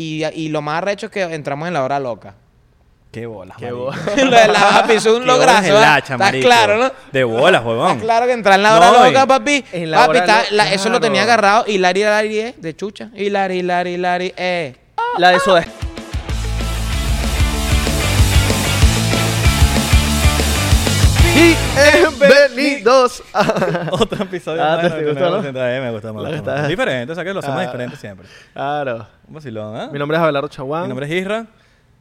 Y, y lo más arrecho es que entramos en la hora loca. Qué bolas, Qué bolas. lo de la papi, es un Está claro, ¿no? De bolas, huevón. Está claro que entrar en la hora No, loca, papi. En la papi, hora está- lo- la- eso lo tenía agarrado. Hilari, Hilari, eh, de chucha. Hilari, Hilari, Hilari, eh. La de Soda Bienvenidos a... Otro episodio Ah, más ¿te de gustó, 99, no? 89, eh, me gusta más. Está- Diferente, o sea que lo hacemos Ah. diferente siempre. Claro. Un vacilón, ¿ah? Mi nombre es Abelardo Chaguán. Mi nombre es Isra.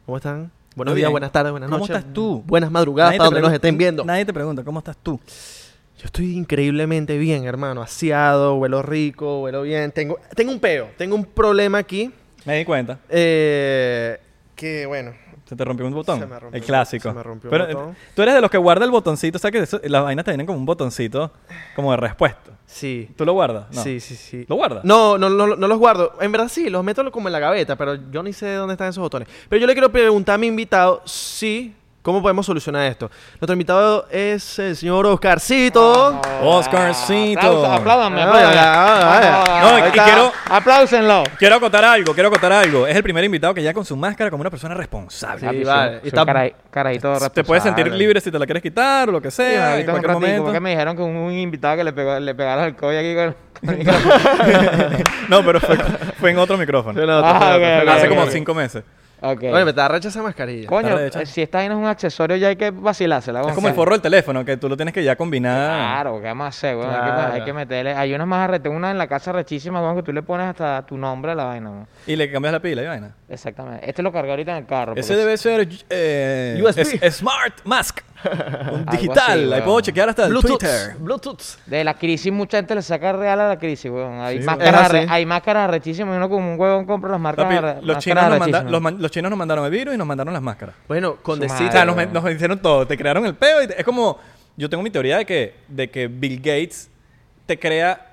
¿Cómo están? Buenos días, buenas tardes, buenas ¿Cómo noches. estás tú? Buenas madrugadas Nadie para donde nos estén viendo. Nadie te pregunta, ¿cómo estás tú? Yo estoy increíblemente bien, hermano. Aseado, huelo rico, huelo bien. Tengo, tengo un peo, tengo un problema aquí. Me di cuenta. Eh, que bueno, Se te rompió un botón. Se me rompió el un- clásico. se me rompió un Pero botón. eh, tú eres de los que guarda el botoncito, o sea que eso- las vainas te vienen como un botoncito como de respuesta. sí. ¿Tú lo guardas? No. Sí, sí, sí. ¿Lo guardas? No, no, no, no los guardo. En verdad sí, los meto como en la gaveta, pero yo ni sé dónde están esos botones. Pero yo le quiero preguntar a mi invitado si, ¿cómo podemos solucionar esto? Nuestro invitado es el señor Oscarcito. Oscarcito. Ay. No, y- Ahí y está. quiero- Apláusenlo. Quiero acotar algo, quiero acotar algo. Es el primer invitado que ya con su máscara como una persona responsable. Sí, vale. soy- Y está- caray- carajito Te puedes sentir responsable. libre si te la quieres quitar o lo que sea, en cualquier momento. porque me dijeron que un, un invitado que le, pegó, le pegaron el COVID aquí con... no, pero fue, fue en otro micrófono. Ah. Hace como cinco meses. Ok. Oye, me está recha esa mascarilla. Coño, eh, si esta vaina es un accesorio ya hay que vacilársela. Es como el forro del teléfono, que tú lo tienes que ya combinar. Claro, ¿qué vamos a hacer, weón? Hay, que, Claro. hay que meterle... Hay unas más arre- Tengo una en la casa rechísima, weón, que tú le pones hasta tu nombre a la vaina, weón. Y le cambias la pila y vaina. Exactamente. Este lo cargué ahorita en el carro. Ese porque- debe ser eh, USB. es- Smart Mask. Un así, digital. Ahí weón. puedo chequear hasta el Bluetooth. Twitter. Bluetooth. De la crisis, mucha gente le saca real a la crisis, weón. Hay, Sí, máscaras, Es así. arre- hay máscaras rechísimas y uno como un huevón compra las marcas Papi, arre- los, máscaras chinos nos manda- arrechísimas. los, man- los chinos nos mandaron el virus y nos mandaron las máscaras. Bueno, con Su decirte... O sea, nos, nos hicieron todo. Te crearon el peo. Y te- es como. Yo tengo mi teoría de que, de que Bill Gates te crea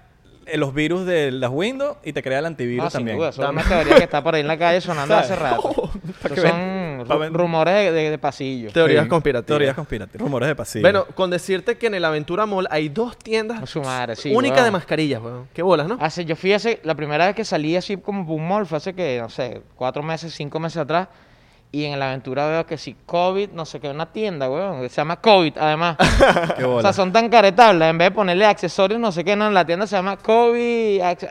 los virus de las Windows y te crea el antivirus sin también. duda, eso es una teoría que está por ahí en la calle sonando ¿Sabes? hace rato. Son ru- rumores de, de- pasillo. Teorías Sí, conspirativas. Teorías conspirativas. Rumores de pasillo. Bueno, con decirte que en el Aventura Mall hay dos tiendas A su madre, sí, únicas weón. de mascarillas, weón. Qué bolas, ¿no? Hace, yo fui hace, la primera vez que salí así como por un mall fue hace que, no sé, cuatro meses, cinco meses atrás. Y en la aventura veo que si COVID, no sé qué, una tienda, weón, que se llama COVID, además. Qué o bola. sea, son tan caretables. En vez de ponerle accesorios, no sé qué, no, la tienda se llama COVID, ac-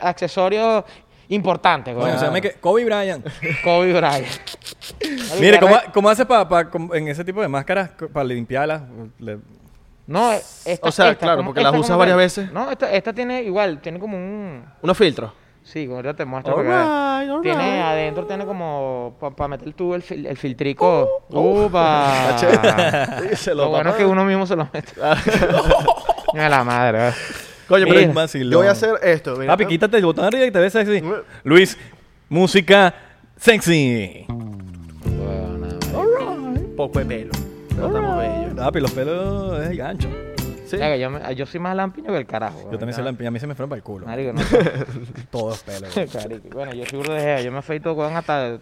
accesorios importantes, Coño, weón. se llama que Kobe Bryant. COVID Bryant. Mire, ¿cómo, cómo hace para en ese tipo de máscaras para limpiarlas? Le- No, esta, O sea, esta, claro, como- porque las usas varias veces. No, esta, esta tiene igual, tiene como un... Unos filtros. Sí, como ahorita te muestro. veas. Alright, alright. Tiene adentro, tiene como para meter tú el, fil- el filtrico. Uh, ¡Upa! Se Lo bueno es que uno mismo se lo mete. Mira la madre. Coño, pero Vacilón. yo voy a hacer esto. mira. Papi, quítate el botón arriba y te ves sexy. Luis, música sexy. Poco de pelo. No estamos bellos. Papi, los pelos es el gancho. Sí. O sea, que yo, me- yo soy más lampiño que el carajo. Yo ¿verdad? también soy lampiña, a mí se me fueron para el culo. Marico, no. Todos los pelos. Carico. Bueno, yo soy burdo de Yo me afeito con hasta.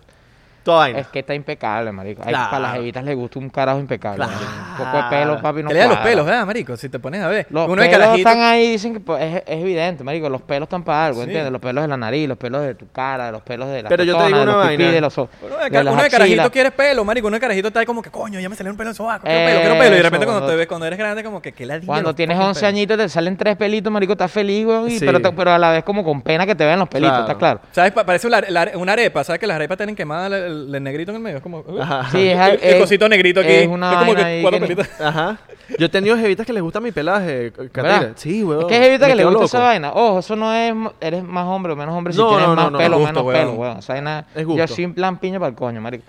Toda vaina. Es que está impecable, marico. Ay, Claro. Para las evitas les gusta un carajo impecable. Claro. marico. Un poco de pelo, papi, no que le los cuadra. pelos, ¿verdad, marico? Si te pones a ver. Los Uno de pelos carajito. están ahí, dicen que pues, es, es evidente, marico. Los pelos están para algo, Sí. ¿entiendes? Los pelos de la nariz, los pelos de tu cara, los pelos de la Pero yo te digo de los una pipí, vaina. de los ojos. Uno de, de ca- las uno de carajito axilas. quiere pelo, marico. Uno de carajito está ahí como que, coño, ya me salió un pelo en sobaco. Quiero pelo, quiero pelo. Y de repente cuando cuando- te ves, cuando eres grande, como que, ¿qué ladilla Cuando los tienes coño 11 pelo? añitos te salen tres pelitos, marico, estás feliz, weón, y- Sí. pero, te- pero a la vez como con pena que te vean los pelitos, Claro. ¿estás claro? ¿Sabes? Pa- Parece una, la- una arepa. ¿Sabes que las arepas tienen quemada el, el- el negrito en el medio? Es como... Ajá. Sí, es, El- cosito negrito aquí. Es una Es como que cuatro que ni- pelitos. Ajá. Yo he tenido jevitas que les gusta mi pelaje, Catira. Sí, weón. Es que es evita Me que le quedo gusta loco. esa vaina. Ojo, eso no es. Eres más hombre o menos hombre si No, tienes no, no, más no, pelo o menos weón. pelo, weón. O sea, hay nada- Es gusto. yo soy en plan piña para el coño, marico.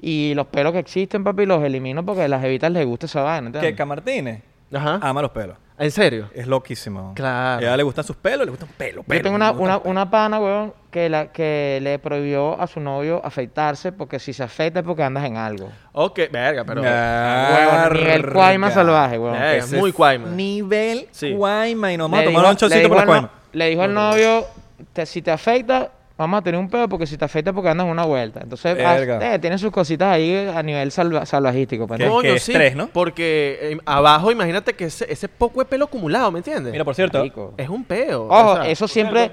Y los pelos que existen, papi, los elimino porque a las evitas les gusta esa vaina, Que. Camartines Ajá. ama los pelos. ¿En serio? Es loquísimo. Claro. A ella le gustan sus pelos, le gustan pelo, pelo. Yo tengo una, una, una pana, weón, que, la, que le prohibió a su novio afeitarse porque si se afeita es porque andas en algo. Ok, verga, pero... Huevón, nivel cuaima salvaje, weón. Verga, Ese muy es cuaima. Nivel Sí. guayma. Y nos vamos a Le tomar dijo- un chocito por la al no- cuaima. Le dijo al novio, te- si te afeitas, vamos a tener un pedo porque si te afeitas porque andas en una vuelta. Entonces, ah, eh, tiene sus cositas ahí a nivel salva- salvajístico. pues, ¿Qué? ¿no? Que sí, estrés, ¿no? Porque eh, abajo, imagínate que ese, ese poco de pelo acumulado, ¿me entiendes? Mira, por cierto, Marico. Es un peo. Ojo, o sea, eso siempre,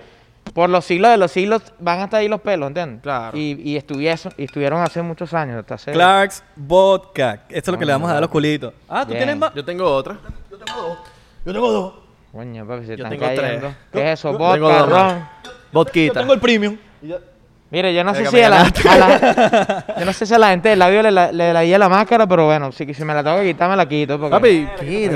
por los siglos de los siglos van hasta ahí los pelos, ¿entiendes? Claro. Y, y, estuviesen- y estuvieron hace muchos años. hasta hace- Clark's Vodka. Esto es lo que le vamos a dar a los culitos. Ah, ¿tú Bien. tienes más? Yo tengo otra. Yo tengo dos. Yo tengo dos. Coño, papi, se Yo están tengo tres. ¿Qué es eso? Yo Vodka, ron. Vodquita. Yo tengo el premium. Mire, yo no sé si a la, ganaste. a la- yo no sé si a la gente del labio le, la- le daría la máscara, pero bueno, si, si me la tengo que quitar, me la quito. Porque Papi,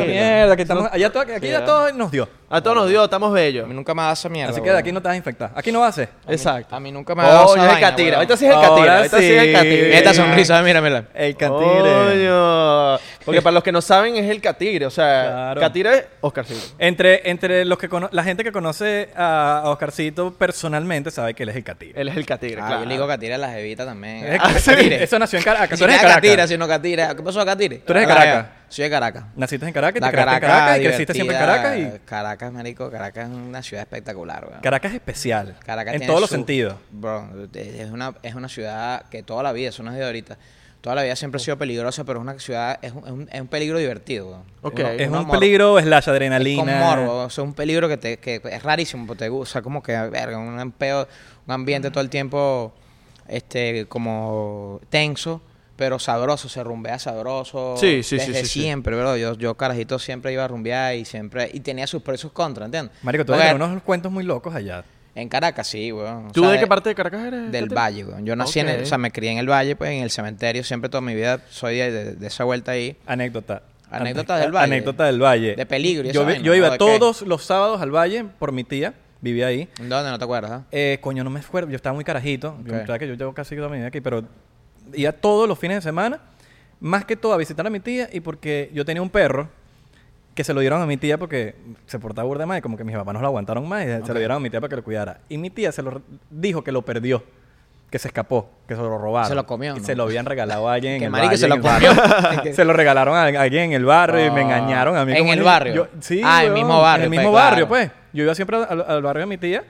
mierda, que estamos... Allá to- aquí ya todo nos dio. A todos nos dio, estamos a bellos. mí nunca me da esa mierda. Así que de weón. aquí no te vas a infectar. Aquí no va a ser. Exacto. A mí nunca me ha dado esa es el vaina, catira. weón. Ahorita sí es el Ahora catira. Ahorita sí es el sí. catira. Esta sonrisa, mira, mira. El cantigre. Coño. Porque para los que no saben es el catire. O sea, Claro. catire es Oscarcito. Entre, entre los que cono- la gente que conoce a, a Oscarcito personalmente sabe que él es el catire. Él es el catire, Ah, claro. yo le digo Catira a la jevita también. Es- Ah, es- Catire. Eso nació en Caracas. Tú eres de Caracas. Catira, sino Catire. ¿Qué pasó, Catire? ¿Tú eres de Ah, Caracas? Soy de Caracas. Naciste en Caracas te creaste en Caracas Caracas y creciste siempre en. Caracas y... Caracas, marico, Caracas es una ciudad espectacular, weón. Caracas es especial. Caracas en tiene todos los sentidos. Bro, es una, es una ciudad que toda la vida, eso no es de ahorita, toda la vida siempre ha sido peligrosa, pero es una ciudad, es un, es un, es un peligro divertido. weón. Ok. Uno- Es un mor- peligro slash Es adrenalina. morbo, o sea, un peligro que, te, que es rarísimo, porque te gusta, como que, verga, un empeo, un ambiente todo el tiempo, este, como tenso, pero sabroso, se rumbea sabroso. Sí, sí, sí, desde sí, sí. siempre, bro. Yo, yo, carajito, siempre iba a rumbear y siempre, y tenía sus precios contra, ¿entiendes? Marico, tú eres unos cuentos muy locos allá. En Caracas, sí, weón. O ¿Tú sea, de qué parte de Caracas eres? Del? Valle, weón. Yo nací en el, o sea, me crié en el Valle, pues, en el cementerio, siempre toda mi vida soy de, de- de esa vuelta ahí. Anécdota. Anécdota del Valle. Anécdota del Valle. De peligro y Yo, vaina, yo iba ¿no? ¿De qué? todos los sábados al Valle por mi tía. Vivía ahí. ¿Dónde? ¿No te acuerdas? ah? Eh, coño, no me acuerdo. Yo estaba muy carajito. Yo, Ok. sabes que yo llevo casi toda mi vida aquí, pero iba todos los fines de semana. Más que todo a visitar a mi tía y porque yo tenía un perro que se lo dieron a mi tía porque se portaba burda más y como que mis papás no lo aguantaron más y se lo dieron a mi tía para que lo cuidara. Y mi tía se lo dijo que lo perdió, que se escapó, que se lo robaron. Se lo comió, Y ¿no? se lo habían regalado a alguien en Que el marico, valle, se lo en el barrio. comió. se lo regalaron a alguien en el barrio y me Ah. engañaron a mí. ¿En el barrio? yo- sí, Ah, en el mismo barrio, En el pues, mismo claro. barrio, pues. Yo iba siempre al, al barrio de mi tía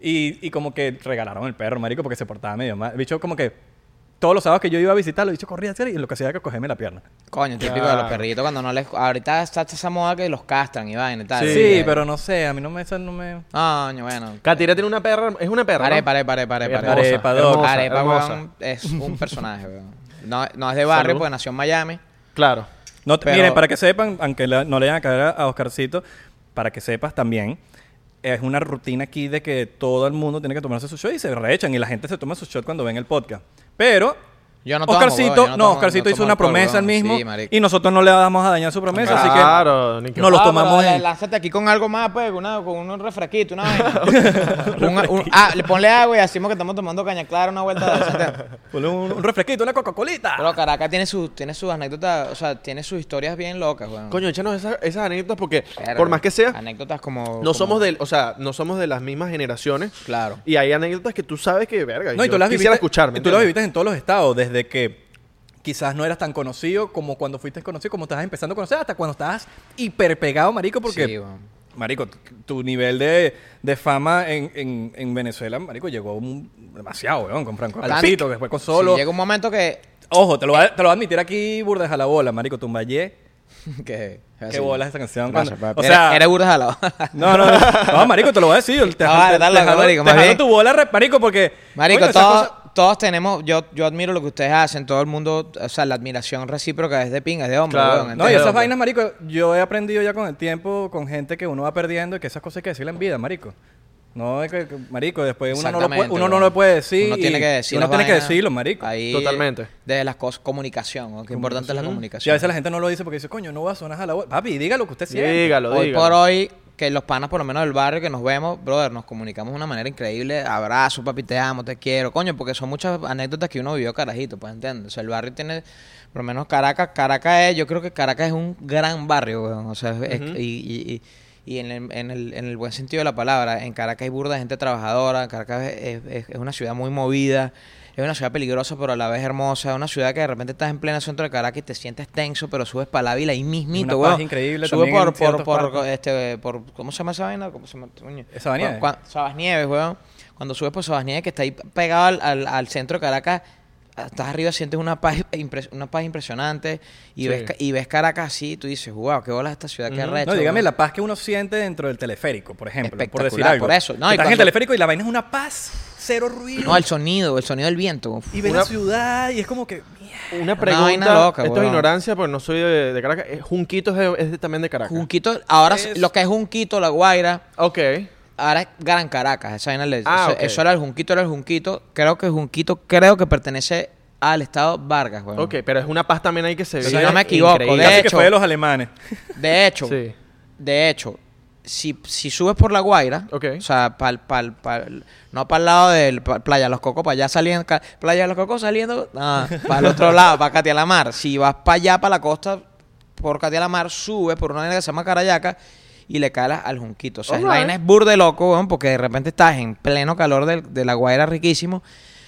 y, y como que regalaron el perro, marico, porque se portaba medio mal. El bicho como que todos los sábados que yo iba a visitarlo, el bicho corría hacia y lo que hacía era cogerme la pierna. Coño, típico de los perritos cuando no les... Ahorita está esa moda que los castran y vaina y tal. Sí, Que- pero no sé, a mí no me... eso no me... Coño, bueno. Catire tiene una perra. Es una perra. ¿no? Arepa, arepa, arepa, arepa. Hermosa, Arepa, dog. hermosa, Arepa, hermosa. weón, es un personaje, weón. No, no es de barrio, Salud. porque nació en Miami. Claro. No te- Pero- Miren, para que sepan, aunque la- no le vayan a caer a, a Oscarcito, para que sepas también, es una rutina aquí de que todo el mundo tiene que tomarse su shot y se rechan y la gente se toma su shot cuando ven el podcast. Pero Yo no tomo, Oscarcito, yo no, tomo- Oscarcito no hizo una promesa él mismo Sí, y nosotros no le vamos a dañar su promesa, Claro, ni así que- que no los Ah, tomamos pero en- Lánzate aquí con algo más, pues, una, con un refresquito, una vaina. Un- un- ah, le ponle agua y decimos que estamos tomando caña clara una vuelta de. Ponle un, un refresquito, una Coca-Colita. Pero Caracas tiene sus tiene sus anécdotas, o sea, tiene sus historias bien locas, weón. Coño, échanos esas, esas anécdotas porque, por más que sea, Anécdotas como... no como- somos del, o sea, no somos de las mismas generaciones. Claro. Y hay anécdotas que tú sabes que, verga, No, y tú las quisiera viviste, escuchar, ¿me y tú las viviste en todos los estados, desde que quizás no eras tan conocido como cuando fuiste conocido, como estabas empezando a conocer, hasta cuando estabas hiper pegado, marico, porque... Sí. Marico, tu, nivel de, de fama en, en, en Venezuela, marico, llegó un- demasiado, weón, con Franco Alpito, fue con solo... Sí, llega un momento que... Ojo, te lo, voy a, te lo voy a admitir aquí, burda a la bola, marico, Tumbayé. que Qué bola esa canción. Gracias, cuando- o sea, Eres- eres burda jalado. no, no, no, no, marico, te lo voy a decir. Te, No, vale, te- dale, te marico, te más jalo bien. tu bola, marico, porque... Marico, coño, esas todos, tenemos, yo, yo admiro lo que ustedes hacen, todo el mundo, o sea, la admiración recíproca es de pinga, es de hombre, Claro. weón, No, y esas vainas, marico, yo he aprendido ya con el tiempo, con gente que uno va perdiendo, que esas cosas hay que decirle en vida, marico. No es que, que- marico, después uno no lo puede, uno no lo puede decir. Uno tiene y- que decir y Uno tiene que decirlo, marico. Ahí, Totalmente. Desde las cosas, comunicación, ¿no? Qué importante es la Y comunicación. a veces la gente no lo dice porque dice, coño, no va a sonar a la bola. Papi, diga lo que usted siente. Dígalo, hoy dígalo. por hoy, que los panas, por lo menos del barrio que nos vemos, brother, nos comunicamos de una manera increíble. Abrazo, papi, te amo, te quiero. Coño, porque son muchas anécdotas que uno vivió carajito, pues, ¿entiendes? O sea, el barrio tiene, por lo menos Caracas, Caracas es, yo creo que Caracas es un gran barrio, weón. O sea, es- y, y, y- y en el, en, el, en el buen sentido de la palabra, en Caracas hay burda de gente trabajadora, Caracas es, es- es una ciudad muy movida, es una ciudad peligrosa pero a la vez hermosa, es una ciudad que de repente estás en pleno centro de Caracas y te sientes tenso, pero subes para la vila ahí mismito, Una paz increíble Sube por, por, por, este, por, ¿cómo se llama esa vaina? ¿Cómo se llama? Coño. Sabanieves. Cu- cua- Sabasnieves, weón. Cuando subes por Sabasnieves, que está ahí pegado al, al, al centro de Caracas, estás arriba, sientes una paz, impres- una paz impresionante y, Sí. ves, ca- y ves Caracas así y tú dices, wow, qué bola esta ciudad, qué arrecho. No, dígame weón". la paz que uno siente dentro del teleférico, por ejemplo. Por decir Espectacular, algo. por eso. No, Estás en el teleférico y la vaina es una paz, cero ruido. No, el sonido, el sonido del viento. y ves Una- la ciudad y es como que... mierda. Una pregunta, vaina loca, esto es ignorancia porque no soy de, de Caracas. Eh, Junquito es, de- es de- también de Caracas. Junquito, ahora Es- lo que es Junquito, La Guaira, Ok. Ahora es Gran Caracas. Esa vaina le- Ah, eso, ok. eso era el Junquito, era el Junquito. Creo que Junquito, creo que pertenece al estado Vargas, weón. Ok, pero es una paz también ahí que se Si vive no me equivoco, increíble. de Casi que hecho- fue de los alemanes. De hecho, Sí. de hecho, si, si subes por La Guaira, Ok. o sea, pa'l- pa'l- pa'l- no para el lado del pa- Playa Los Cocos, para allá saliendo, ca- Playa Los Cocos saliendo, para el otro lado, para Catia la Mar. Si vas para allá, para la costa, por Catia la Mar, subes por una vaina que se llama Carayaca y le calas al Junquito. O sea, la vaina es burde loco, weón, porque de repente estás en pleno calor del- de, La Guaira riquísimo.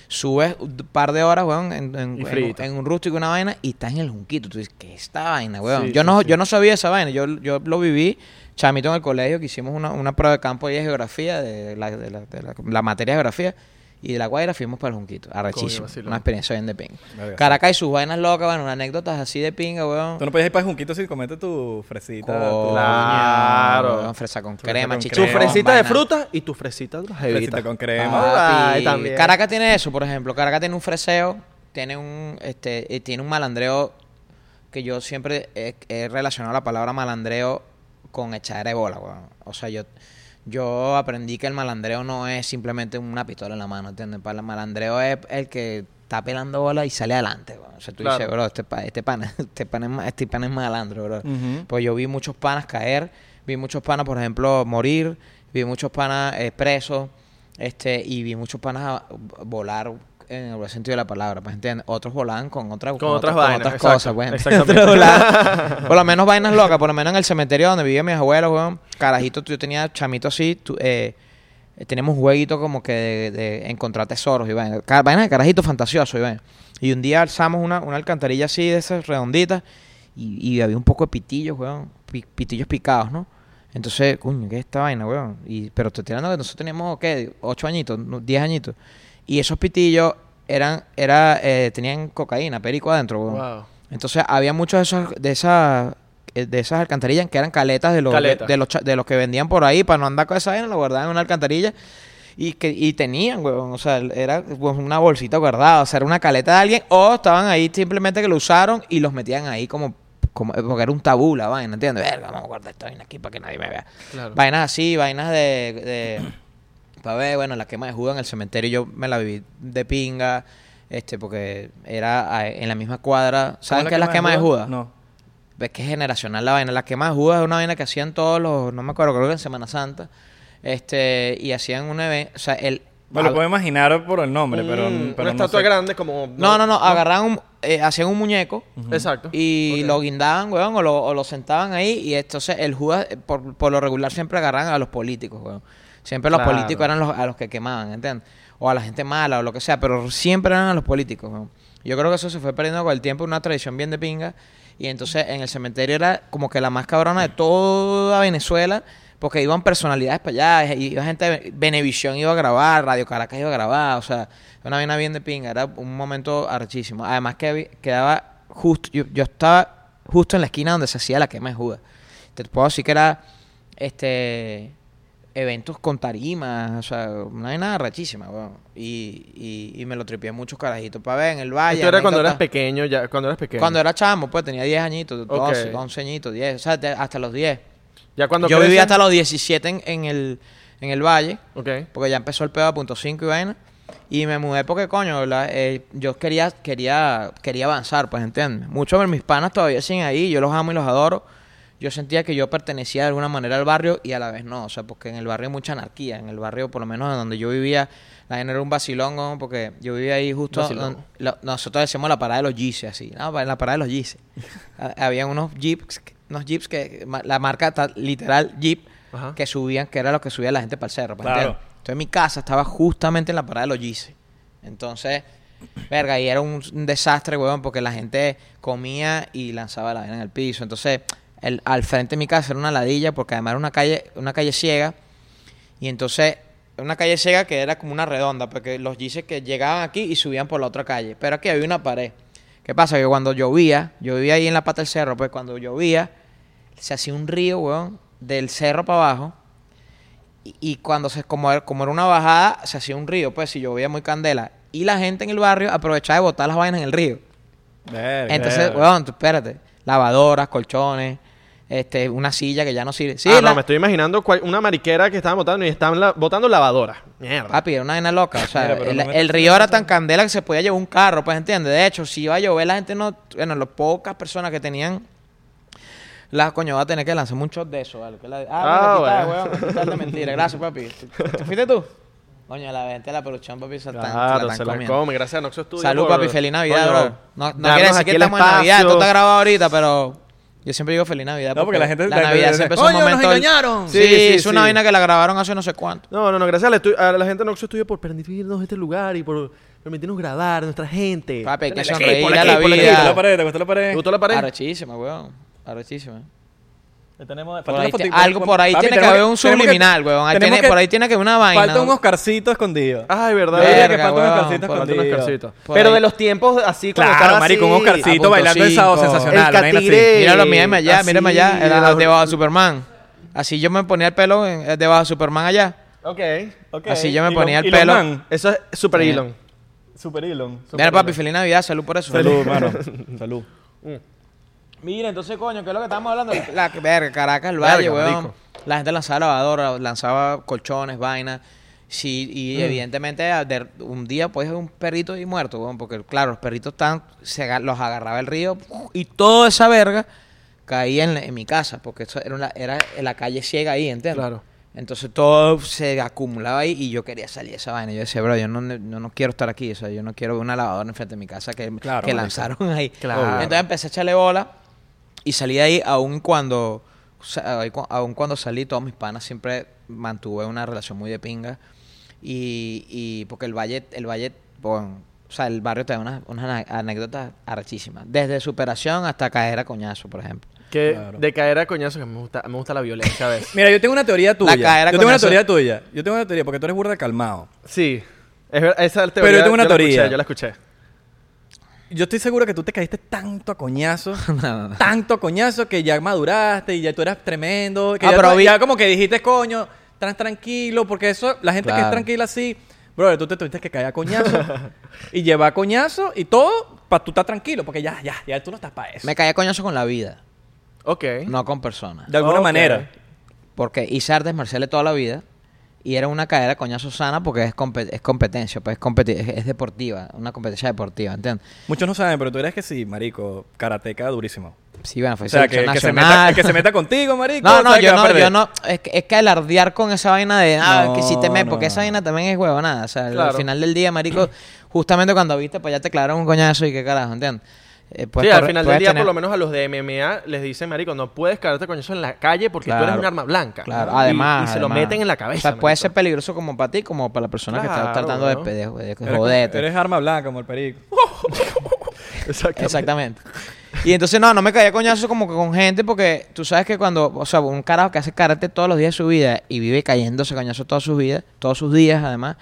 Subes un par de horas, weón, en, en- en- en un rústico una vaina y estás en el junquito. Tú dices, ¿qué es esta vaina, weón? Sí, yo, no, sí. yo no sabía esa vaina. Yo, yo lo viví, chamito en el colegio, que hicimos una, una prueba de campo ahí de geografía, de la, de la, de la- la materia de geografía. Y de la Guaira fuimos para el Junquito. Arrechísimo. una experiencia bien de pinga. Caracas y sus vainas locas, bueno, anécdotas así de pinga, weón. Tú no puedes ir para Junquito sin comerte tu fresita. Coño, tu Claro. weón, fresa con Fresa crema, con Tu fresita de fruta y tu fresita de fresita con crema. Ah. Papi, Ay, también. Caracas tiene eso, por ejemplo. Caracas tiene un freseo, tiene un, este, eh, tiene un malandreo que yo siempre he, he relacionado la palabra malandreo con echadera de bola, weón. O sea, yo, yo aprendí que el malandreo no es simplemente una pistola en la mano, ¿entiendes? Para el malandreo es el que está pelando bola y sale adelante, weón. O sea, tú Claro. dices, bro, este, pa- este pana, este pana es, este pana es malandro, bro. Pues yo vi muchos panas caer, vi muchos panas, por ejemplo, morir, vi muchos panas eh, presos, este, y vi muchos panas volar en el buen sentido de la palabra, pues entiendes. Otros volaban con otras Con otras vainas, otras exacto, cosas, pues. exactamente. Por lo menos vainas locas, por lo menos en el cementerio donde vivían mis abuelos, weón. Carajito, yo tenía chamito así, tú, eh, teníamos un jueguito como que de, de encontrar tesoros y vainas. De carajito fantasioso y vainas. Y un día alzamos una, una alcantarilla así de esas redonditas y, y había un poco de pitillos, weón. pi- pitillos picados, ¿no? Entonces, coño, ¿qué es esta vaina, weón? Y, pero estoy hablando que nosotros teníamos, ¿qué? Ocho añitos, diez añitos. Y esos pitillos eran, era, eh, tenían cocaína, perico adentro. Wow. Entonces había muchos de esos, de esas, eh, de esas alcantarillas que eran caletas de los, de, Caletas. de los, de los que vendían por ahí para no andar con esa vaina, lo guardaban en una alcantarilla y que y tenían, weón, o sea, era pues, una bolsita guardada, o sea, era una caleta de alguien o estaban ahí simplemente que lo usaron y los metían ahí como, como porque era un tabú la vaina, ¿entiendes? Verga, vamos a guardar esta vaina aquí para que nadie me vea. Claro. Vainas así, vainas de, de para ver, bueno, la quema de Judas en el cementerio yo me la viví de pinga, este, porque era en la misma cuadra. ¿Saben ¿Cómo qué es la quema de Judas? No. Es que es generacional la vaina. La quema de Judas es una vaina que hacían todos los, no me acuerdo, creo que en Semana Santa, este, y hacían un evento, o sea, el... Me lo puedo imaginar por el nombre, pero, Un- pero una no estatua sé. grande como... no, no, no, agarraban un, eh, hacían un muñeco Exacto. y lo guindaban, weón, o lo, o lo sentaban ahí y entonces el Judas, eh, por, por lo regular, siempre agarraban a los políticos, weón. Siempre los Claro. políticos eran los, a los que quemaban, ¿entiendes? O a la gente mala o lo que sea, pero siempre eran a los políticos. Yo creo que eso se fue perdiendo con el tiempo, una tradición bien de pinga. Y entonces en el cementerio era como que la más cabrona de toda Venezuela, porque iban personalidades para allá, iba gente de Venevisión iba a grabar, Radio Caracas iba a grabar, o sea, una vaina bien de pinga, era un momento archísimo. Además que quedaba justo, yo, yo estaba justo en la esquina donde se hacía la quema de Judas. Te puedo decir que era este eventos con tarimas, o sea, una vaina arrechísima, weón. Y, y, y me lo tripié muchos carajitos para ver en el valle. Esto era cuando eras pequeño, ya, cuando eras pequeño. Cuando era chamo, pues tenía 10 añitos, 12, Ok. 11 añitos, 10, o sea, hasta los 10. ya cuando Yo viví creces- hasta los 17 en, en el, en el valle, porque ya empezó el pedo a punto 5 y vaina. Y me mudé porque, coño, la- eh, yo quería, quería, quería avanzar, pues, ¿entiendes? Muchos de mis panas todavía siguen ahí, yo los amo y los adoro. Yo sentía que yo pertenecía de alguna manera al barrio y a la vez no, o sea, porque en el barrio hay mucha anarquía. En el barrio, por lo menos en donde yo vivía, la gente era un vacilón, ¿no? porque yo vivía ahí justo... Lo- nosotros decíamos la parada de los Yeezy, así, ¿no? En la parada de los Yeezy. Ha- Había unos jeeps, unos jeeps que, la marca literal Jeep, Ajá. que subían, que era lo que subía la gente para el cerro. pues, Claro. Entonces mi casa estaba justamente en la parada de los Yeezy. Entonces, verga, y era un, un desastre, weón, porque la gente comía y lanzaba la vaina en el piso. Entonces, el, al frente de mi casa era una ladilla, porque además era una calle, una calle ciega. Y entonces, una calle ciega que era como una redonda, porque los jises que llegaban aquí y subían por la otra calle. Pero aquí había una pared. ¿Qué pasa? Que cuando llovía, yo vivía ahí en la pata del cerro, pues cuando llovía, se hacía un río, weón, del cerro para abajo. Y, y cuando se, como, era- como era una bajada, se hacía un río, pues si llovía muy candela. Y la gente en el barrio aprovechaba de botar las vainas en el río. Entonces, weón, tú espérate. Lavadoras, colchones, este, una silla que ya no sirve. Sí, ah, la- no, me estoy imaginando cual- una mariquera que estaban botando y estaban la- botando lavadora. Mierda. Papi, era una vaina loca. O sea, Mira, el, no me- el río era tan candela que se podía llevar un carro, pues, ¿entiendes? De hecho, si iba a llover, la gente no... Bueno, las pocas personas que tenían... La coño, va a tener que lanzar muchos de eso, ¿vale? Que la- Ah, ah, bueno. weón, aquí está de mentira. Gracias, papi. ¿Te fuiste tú? Coño, la gente de la producción, papi, se, están- se la Claro, están se la comiendo. come. Gracias a Noxo Studio. Salud, por- papi. Feliz Navidad, Coño, bro. No, no quiere decir que estamos en Navidad. Esto está grabado ahorita, pero... Yo siempre digo feliz Navidad. No, porque la gente- La la- Navidad siempre es ¡Coño, un nos momento... engañaron! Sí, Sí, sí, sí, es una vaina que la grabaron hace no sé cuánto. No, no, no. Gracias a la, estu- a la gente de Noxo Studio por permitirnos este lugar y por permitirnos grabar a nuestra gente. Papi, que sonreír a la equipo, el ¿Te vida. gustó equipo. la pared? ¿Te gustó la pared? ¿Te gustó la pared? Arrechísima, weón. Arrechísima. Tenemos- Por ahí te- algo por ahí Papi, tiene que haber un subliminal, weón. Ahí tenemos tiene- por ahí tiene que haber una vaina. Falta un Oscarcito escondido. Ay, verdad. Verga, que falta un weón, Oscarcito un escondido. Oscarcito. Pero ahí. de los tiempos así cuando Claro, marico, un Oscarcito bailando el sábado sensacional. El catiré. Míralo, mírame allá, así, mírame allá. Era debajo de Superman. Así yo me ponía el pelo en- eh, debajo de Superman allá. Ok. Ok. Así yo me Elon- ponía el Elon pelo. Man. Eso es Super. Elon. Super Elon. Mira, papi, feliz Navidad. Salud por eso. Salud, mano. Salud. Mira, entonces, coño, ¿qué es lo que estamos hablando? La verga, Caracas, el Verga, Valle, weón. La gente lanzaba lavadoras, lanzaba colchones, vainas. Sí, y evidentemente a- de- un día puedes ver un perrito ahí muerto, weón, porque claro, los perritos están, se los agarraba el río y toda esa verga caía en, mi casa, porque eso era, una- era en la calle ciega ahí, ¿entiendes? Claro. Entonces todo se acumulaba ahí y yo quería salir de esa vaina. Yo decía, bro, yo no, no, no quiero estar aquí. O sea, yo no quiero ver una lavadora enfrente de mi casa que, Claro, que lanzaron ahí. Claro. Entonces empecé a echarle bola y salí de ahí aun cuando, aun cuando salí, todos mis panas siempre mantuve una relación muy de pinga. Y, y porque el valle, el valle, bueno, o sea, el barrio te da unas, unas anécdotas arrechísimas. Desde superación hasta caer a coñazo, por ejemplo. Que Claro. de caer a coñazo que me gusta, me gusta la violencia a veces. Mira, yo tengo una teoría tuya. yo tengo una teoría tuya. Yo tengo una teoría porque tú eres burda calmado. Sí. Es esa es la Pero teoría. yo tengo una teoría. escuché, yo la escuché. Yo estoy seguro que tú te caíste tanto a coñazo, No, no, no. tanto a coñazo que ya maduraste y ya tú eras tremendo. Que Ah, ya, pero tú- vi- ya como que dijiste, coño, tan tranquilo, porque eso, la gente que es tranquila así, brother, tú te tuviste que caer a coñazo y llevar coñazo y todo para tú estar tranquilo, porque ya, ya, ya tú no estás para eso. Me caí a coñazo con la vida, Ok. no con personas. De alguna manera. Porque hice artes marciales toda la vida y era una cadera de coñazo sana porque es, compe- es competencia, pues es, competi- es, deportiva, una competencia deportiva, ¿entiendes? Muchos no saben, pero tú eres que sí, marico, karateca durísimo. Sí, bueno, fue O sea, que, que se meta, que se meta contigo, marico. No, no, yo no, yo no, es que, es que alardear con esa vaina de, ah, que si te No, me, no, porque no, esa no. vaina también es huevonada, o sea, Claro. al final del día, marico, justamente cuando viste, pues ya te clavaron un coñazo y qué carajo, ¿entiendes? Eh, sí, al final del día, tener- por lo menos a los de MMA les dicen, marico, no puedes caerte coñazo en la calle porque tú eres un arma blanca. Claro, Y- además. Y, se lo meten en la cabeza. O sea, puede marico. ser peligroso como para ti como para la persona que está tratando de, de, de Eres, joderte. eres arma blanca como el perico. Exactamente. Exactamente. Y entonces, no, no me caía coñazo como que con gente porque tú sabes que cuando, o sea, un carajo que hace karate todos los días de su vida y vive cayéndose coñazo toda su vida, todos sus días además,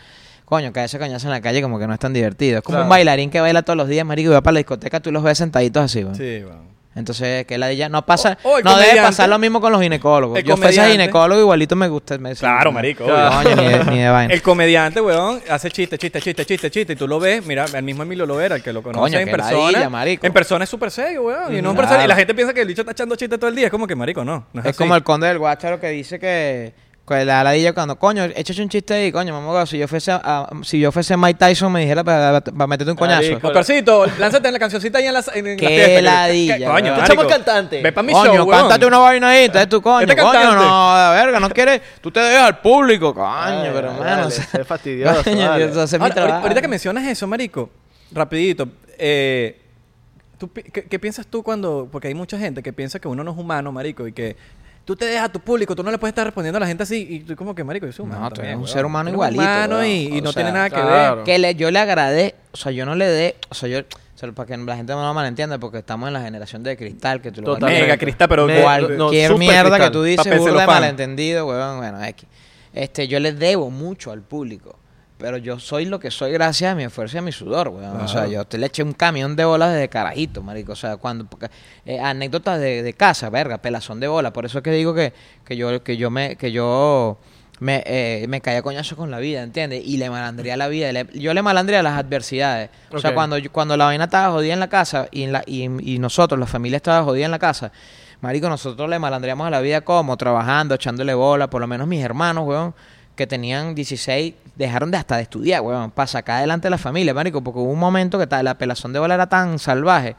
coño, caerse coñazo en la calle como que no es tan divertido. Es como Claro. un bailarín que baila todos los días, marico, y va para la discoteca, tú los ves sentaditos así, weón. Sí, weón. Entonces, que la de ella no pasa, O- o el no debe pasar lo mismo con los ginecólogos. El Yo fuese ginecólogo igualito me gusta. Me, Claro, marico, Coño, ni de, ni de vaina. El comediante, weón, hace chiste, chiste, chiste, chiste, chiste. Y tú lo ves, mira, el mismo Emilio Lovera, el que lo conoce Coño, en qué persona. ladilla, marico. En persona es súper serio, weón. Y, no Claro. persona- y la gente piensa que el bicho está echando chistes todo el día. Es como que, marico, no. no es Es como el conde del Guácharo que dice que, le da la ladilla cuando, coño, échate un chiste ahí, coño, mamá, si yo fuese a- si yo fuese Mike Tyson me dijera para, para meterte un coñazo. Oscarcito, lánzate en la cancioncita ahí en la, en, en Qué la ladilla, que- Coño, marico. Echamos cantante. Ve para mi coño, show, cántate una vaina ahí, entonces tú, coño, Este coño, no, de verga, no quieres, tú te dejas al público, coño, Ay, pero hermano, o dale, sea, sé fastidioso, coño, eso hace Ahora, ahorita, trabajo. ahorita que mencionas eso, marico, rapidito, eh, ¿tú qué, qué piensas tú cuando...? Porque hay mucha gente que piensa que uno no es humano, marico, y que tú te dejas a tu público, tú no le puedes estar respondiendo a la gente así, y tú como que, marico, yo soy humano No, tú eres un ser humano igualito, humano y, no sea, tiene nada que claro. ver. Que le, yo le agradé, o sea, yo no le dé, o sea, yo, o sea, para que la gente no lo malentienda, porque estamos en la generación de cristal, que tú lo Totalmente. Mega cristal, pero Me- igual, no, Cualquier super mierda cristal. que tú dices, burda de malentendido, weón, bueno, X. este, yo le debo mucho al público. Pero yo soy lo que soy gracias a mi esfuerzo y a mi sudor, weón. O sea, yo te le eché un camión de bolas desde carajito, marico. O sea, cuando... porque, eh, anécdotas de, de casa, verga, pelazón de bola. Por eso es que digo que, que yo que yo me... Que yo me, eh, me caía coñazo con la vida, ¿entiendes? Y le malandría la vida. le- yo le malandría las adversidades. O sea, cuando, yo- cuando la vaina estaba jodida en la casa y, en la, y, y nosotros, la familia estaba jodida en la casa, marico, nosotros le malandríamos a la vida como, trabajando, echándole bola. Por lo menos mis hermanos, weón, que tenían 16, dejaron de hasta de estudiar, weón, para sacar adelante la familia, marico, porque hubo un momento que la pelazón de bola era tan salvaje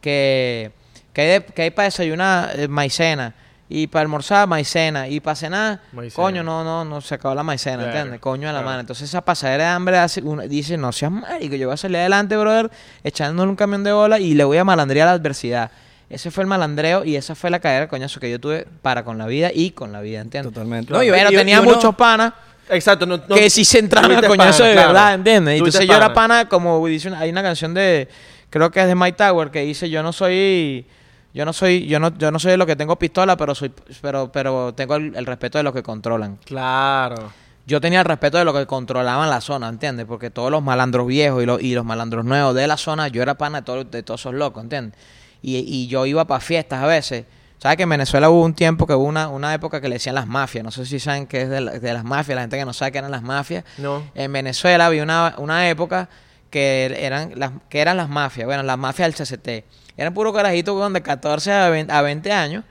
que, que hay, de- que hay para desayunar eh, maicena y para almorzar maicena y para cenar, Maicena. coño, no, no, no se acabó la maicena, Claro, ¿entiendes? Coño de la claro. mano. Entonces esa pasadera de hambre hace, uno dice, no seas marico, yo voy a salir adelante, brother, echándole un camión de bola y le voy a malandrear la adversidad. Ese fue el malandreo y esa fue la caída de coñazo que yo tuve para con la vida y con la vida, ¿entiendes? Totalmente. No, y- Pero tenía muchos panas Exacto. No, no- que sí se entraron tuviste coñazo pana, de claro. verdad, ¿entiendes? Tuviste Entonces yo era pana. pana, como dice una- hay una canción de, creo que es de Mike Tower, que dice yo no soy, yo no soy, yo no, yo no soy de los que tengo pistola, pero soy, pero, pero tengo el, el respeto de los que controlan. Claro. Yo tenía el respeto de los que controlaban la zona, ¿entiendes? Porque todos los malandros viejos y los, y los malandros nuevos de la zona, yo era pana de, todo- de todos esos locos, ¿entiendes? Y, y yo iba para fiestas a veces. ¿Sabes que en Venezuela hubo un tiempo que hubo una, una época que le decían las mafias? No sé si saben qué es de, la- de las mafias, la gente que no sabe qué eran las mafias. No. En Venezuela había una, una época que eran, las, que eran las mafias, bueno, las mafias del CCT. Eran puro carajitos weón, de 14 a 20, a 20 años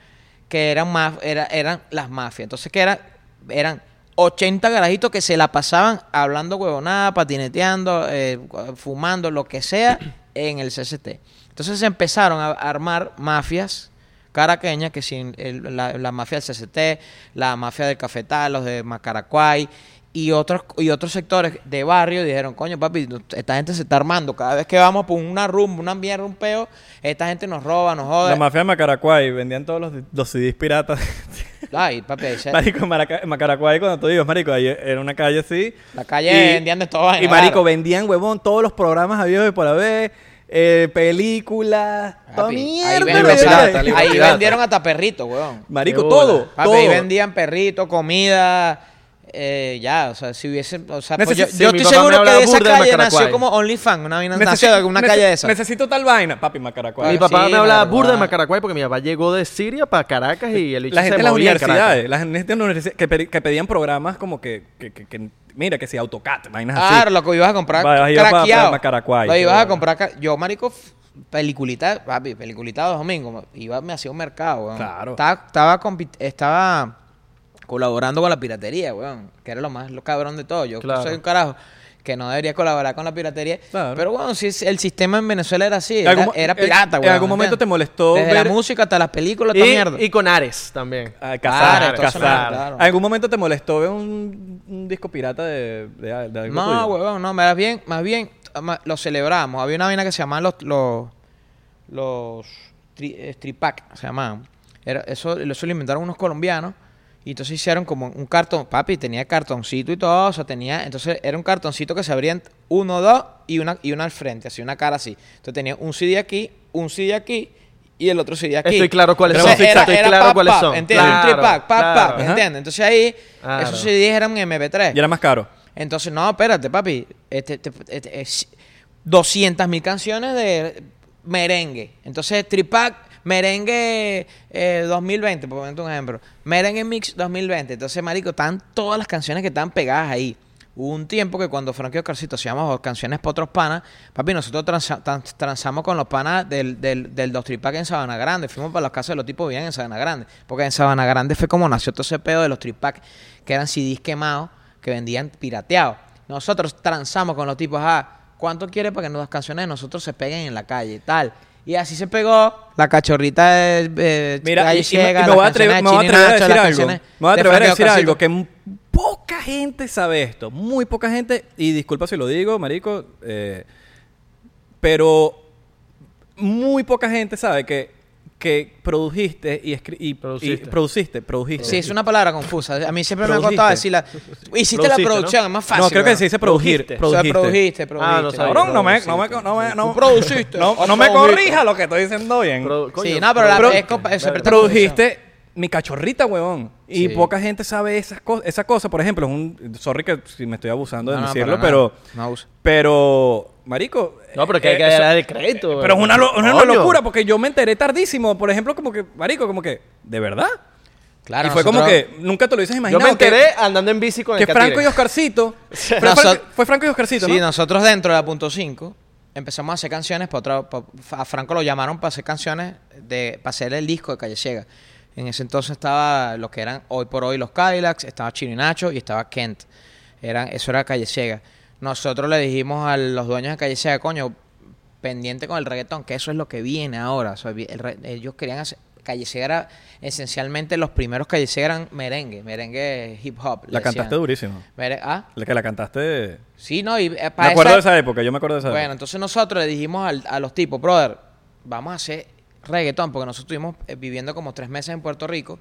que eran, maf- era, eran las mafias. Entonces, que era, eran 80 carajitos que se la pasaban hablando huevonada, patineteando, eh, fumando, lo que sea, en el CCT. Entonces se empezaron a armar mafias caraqueñas, que sin el- la, la mafia del CCT, la mafia del Cafetal, los de Macaracuay y otros y otros sectores de barrio dijeron, coño papi, esta gente se está armando, cada vez que vamos por una rumba, una mierda, un peo, esta gente nos roba, nos jode. La mafia de Macaracuay vendían todos los, los CDs piratas. Ay, papi, ahí se- marico, Maraca- Macaracuay, cuando tú digas, marico, ahí era una calle así. la calle vendían de todo. Y marico, vendían, huevón, todos los programas habidos de por haber, eh, películas, toda Papi, ahí, mierda. pirata, vendieron hasta perritos, weón. Marico, todo. Papi, todo. ahí vendían perritos, comida, eh, ya, o sea, si hubiese, o sea, pues yo, sí, yo estoy seguro que de esa de calle Macaracuay. nació como OnlyFans, una, vaina- nació de calle de esa. Necesito tal vaina. Papi, Macaracuay. Mi papá sí, me hablaba burda de. Macaracuay porque mi papá llegó de Siria para Caracas y el la se gente de las universidades, la gente de las universidades que, que pedían programas como que, que, que- que- mira, que si AutoCAD, vainas Claro, así. lo que ibas a comprar Vas a ir pa- craqueado. pa Macaracuay. Lo ibas a Claro. comprar, yo, marico, peliculita, papi, peliculita los domingos, iba, me hacía un mercado. Claro. Estaba, estaba, estaba colaborando con la piratería, weón, que era lo más lo cabrón de todo. Yo Claro. soy un carajo que no debería colaborar con la piratería. Claro. Pero bueno, si el sistema en Venezuela era así, En era, algún mo- era en- pirata, en weón. algún momento te molestó Desde ver- la música hasta las películas, mierda. Y, con Ares también. Ah, Cazar, cazar. claro. ¿En algún momento te molestó ver un, un disco pirata de, de, de algo No, huevón, no, más bien, más bien lo celebramos. Había una vaina que se llamaban los los los tri, eh, tripac, se llamaban. Era, eso, eso lo inventaron unos colombianos y entonces hicieron como un cartón, papi, tenía cartoncito y todo, o sea, tenía, entonces era un cartoncito que se abrían uno, dos y una y una al frente, así una cara así. Entonces tenía un CD aquí, un CD aquí y el otro CD aquí. Estoy claro cuáles Entonces son, Era, estoy era claro pap, cuáles pap, son. ¿Entiendes? Claro, un tripac, pap, claro. pap. ¿entiendes? Entonces ahí Claro. esos CDs eran MP3. Y era más caro. Entonces, no, espérate, papi. Este, este, este, es 200 mil canciones de merengue. Entonces, Tripac, merengue eh, 2020, por ponerte un ejemplo. Merengue Mix 2020. Entonces, marico, están todas las canciones que están pegadas ahí. Hubo un tiempo que cuando Frankie Oscarcito hacíamos canciones para otros panas, papi, nosotros transa- trans- transamos con los panas del, del, del Dos Tripac en Sabana Grande. Fuimos para los casos de los tipos bien en Sabana Grande. Porque en Sabana Grande fue como nació todo ese pedo de los Tripac, que eran CDs quemados, que vendían pirateados. Nosotros transamos con los tipos, ah, ¿cuánto quiere para que las canciones de nosotros se peguen en la calle tal? Y así se pegó la cachorrita de eh, Mira, y, y me, Ciega, y me las voy atrever, de me voy a atrever a decir algo. Me voy a de atrever a decir algo que poca gente sabe esto. Muy poca gente, y disculpa si lo digo, marico, eh, pero muy poca gente sabe que, que produjiste y, escri- y, y Produciste. produciste, produjiste. Sí, es una palabra confusa. A mí siempre me ha Produciste. costado decirla. Hiciste la Produciste, producción, ¿no? es más fácil. No, creo que se dice producir. Produjiste. O sea, Produjiste. produjiste, produjiste. Ah, no sabía. Cabrón, no me, Produciste. no me, no me, no, produciste. no, no me produciste. corrija lo que estoy diciendo bien. Pro- coño, Sí, no, pero la- es Verga. presta- produjiste mi cachorrita, huevón. Y Sí. poca gente sabe esas cosas. Esa cosa, por ejemplo, es un... Sorry que si me estoy abusando de No, decirlo, para pero... No. Pero, marico... No, pero que hay eh, que eso- dar el crédito. Pero es una, lo- una locura porque yo me enteré tardísimo. Por ejemplo, como que, marico, como que, ¿de verdad? Claro, y fue como que nunca te lo dices Yo imaginado. me enteré que, andando en bici con que el Franco Catire. y Oscarcito. fue, Franco, fue Franco y Oscarcito, Sí, ¿no? nosotros dentro de la punto 5 empezamos a hacer canciones para otra. pa- a Franco lo llamaron para hacer canciones de para hacer el disco de Calle Ciega. En ese entonces estaba lo que eran hoy por hoy los Cadillacs, estaba Chino y Nacho y estaba Kent. Eran, eso era Calle Ciega. Nosotros le dijimos a los dueños de Calle Ciega, coño, pendiente con el reggaetón, que eso es lo que viene ahora. O sea, vi- el ellos querían hacer. Calle Ciega era esencialmente los primeros Calle Ciega eran merengue, merengue hip hop. La cantaste durísimo. Mere- ¿Ah? La que la cantaste... Sí, no, y eh, Me para acuerdo esa- de esa época, yo me acuerdo de esa bueno, época. entonces nosotros le dijimos al- a los tipos, brother, vamos a hacer reggaetón, porque nosotros estuvimos eh, viviendo como tres meses en Puerto Rico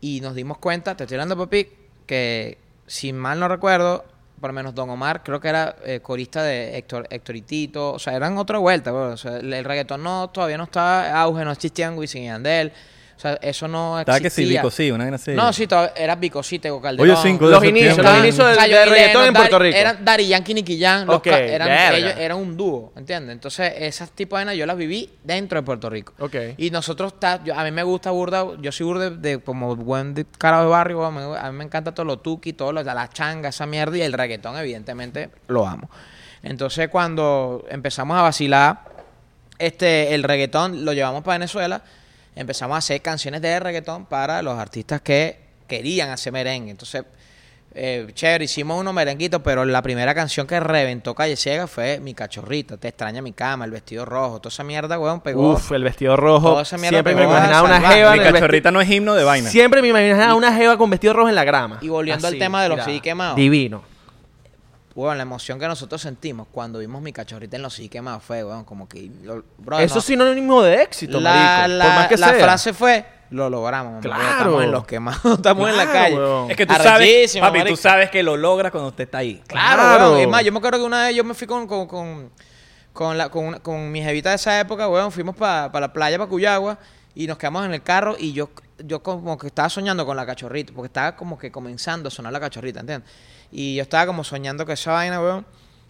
y nos dimos cuenta, te estoy hablando, papi, que si mal no recuerdo, por lo menos Don Omar, creo que era eh, corista de Héctor, Héctor y Tito, o sea, eran otra vuelta, o sea, el, el reggaetón no, todavía no estaba auge, no existían Wisin y Yandel, o sea, eso no Estaba que sí, existía. Vico, sí, una así. No, sí, era Vico, sí, Tego Calderón. Oye, cinco de Los inicios, los inicios del, reggaetón en Puerto Rico. Eran Dari Yankee, Nicky Jam. los Ok, ca- eran, ellos eran un dúo, ¿entiendes? Entonces, esas tipos de vainas yo las viví dentro de Puerto Rico. Ok. Y nosotros, ta- yo- a mí me gusta burda, yo soy burda de, de como buen de carajo de barrio, a mí me encanta todo lo tuki, todo lo, la changa, esa mierda, y el reggaetón, evidentemente, lo amo. Entonces, cuando empezamos a vacilar este, el reggaetón, lo llevamos para Venezuela, empezamos a hacer canciones de reggaetón para los artistas que querían hacer merengue. Entonces, eh, chévere, hicimos unos merenguitos, pero la primera canción que reventó Calle Ciega fue Mi Cachorrita, Te extraña mi cama, El vestido rojo, toda esa mierda, weón, pegó. Uf, el vestido rojo. Toda esa mierda Siempre me pegó a imaginaba una jeva. Mi cachorrita no es himno de vaina. Siempre me imaginaba una jeva con vestido rojo en la grama. Y volviendo al tema de los CD quemados. Divino. Weón, la emoción que nosotros sentimos cuando vimos Mi Cachorrita en los sí quemados fue, weón, como que... lo- Eso no- es sinónimo de éxito, la, marico. la- por más que la sea. frase fue, lo logramos, mamá, Claro. estamos en los quemados, estamos en la calle. weón. Es que tú sabes, papi, tú marico. sabes que lo logras cuando usted está ahí. Claro, Claro. weón. Es más, yo me acuerdo que una vez yo me fui con, con, con, con, la, con, una- con mi jevita de esa época, weón. Fuimos para la playa, para Cuyagua, y nos quedamos en el carro y yo, yo como que estaba soñando con la cachorrita, porque estaba como que comenzando a sonar la cachorrita, ¿entiendes? Y yo estaba como soñando que esa vaina, weón.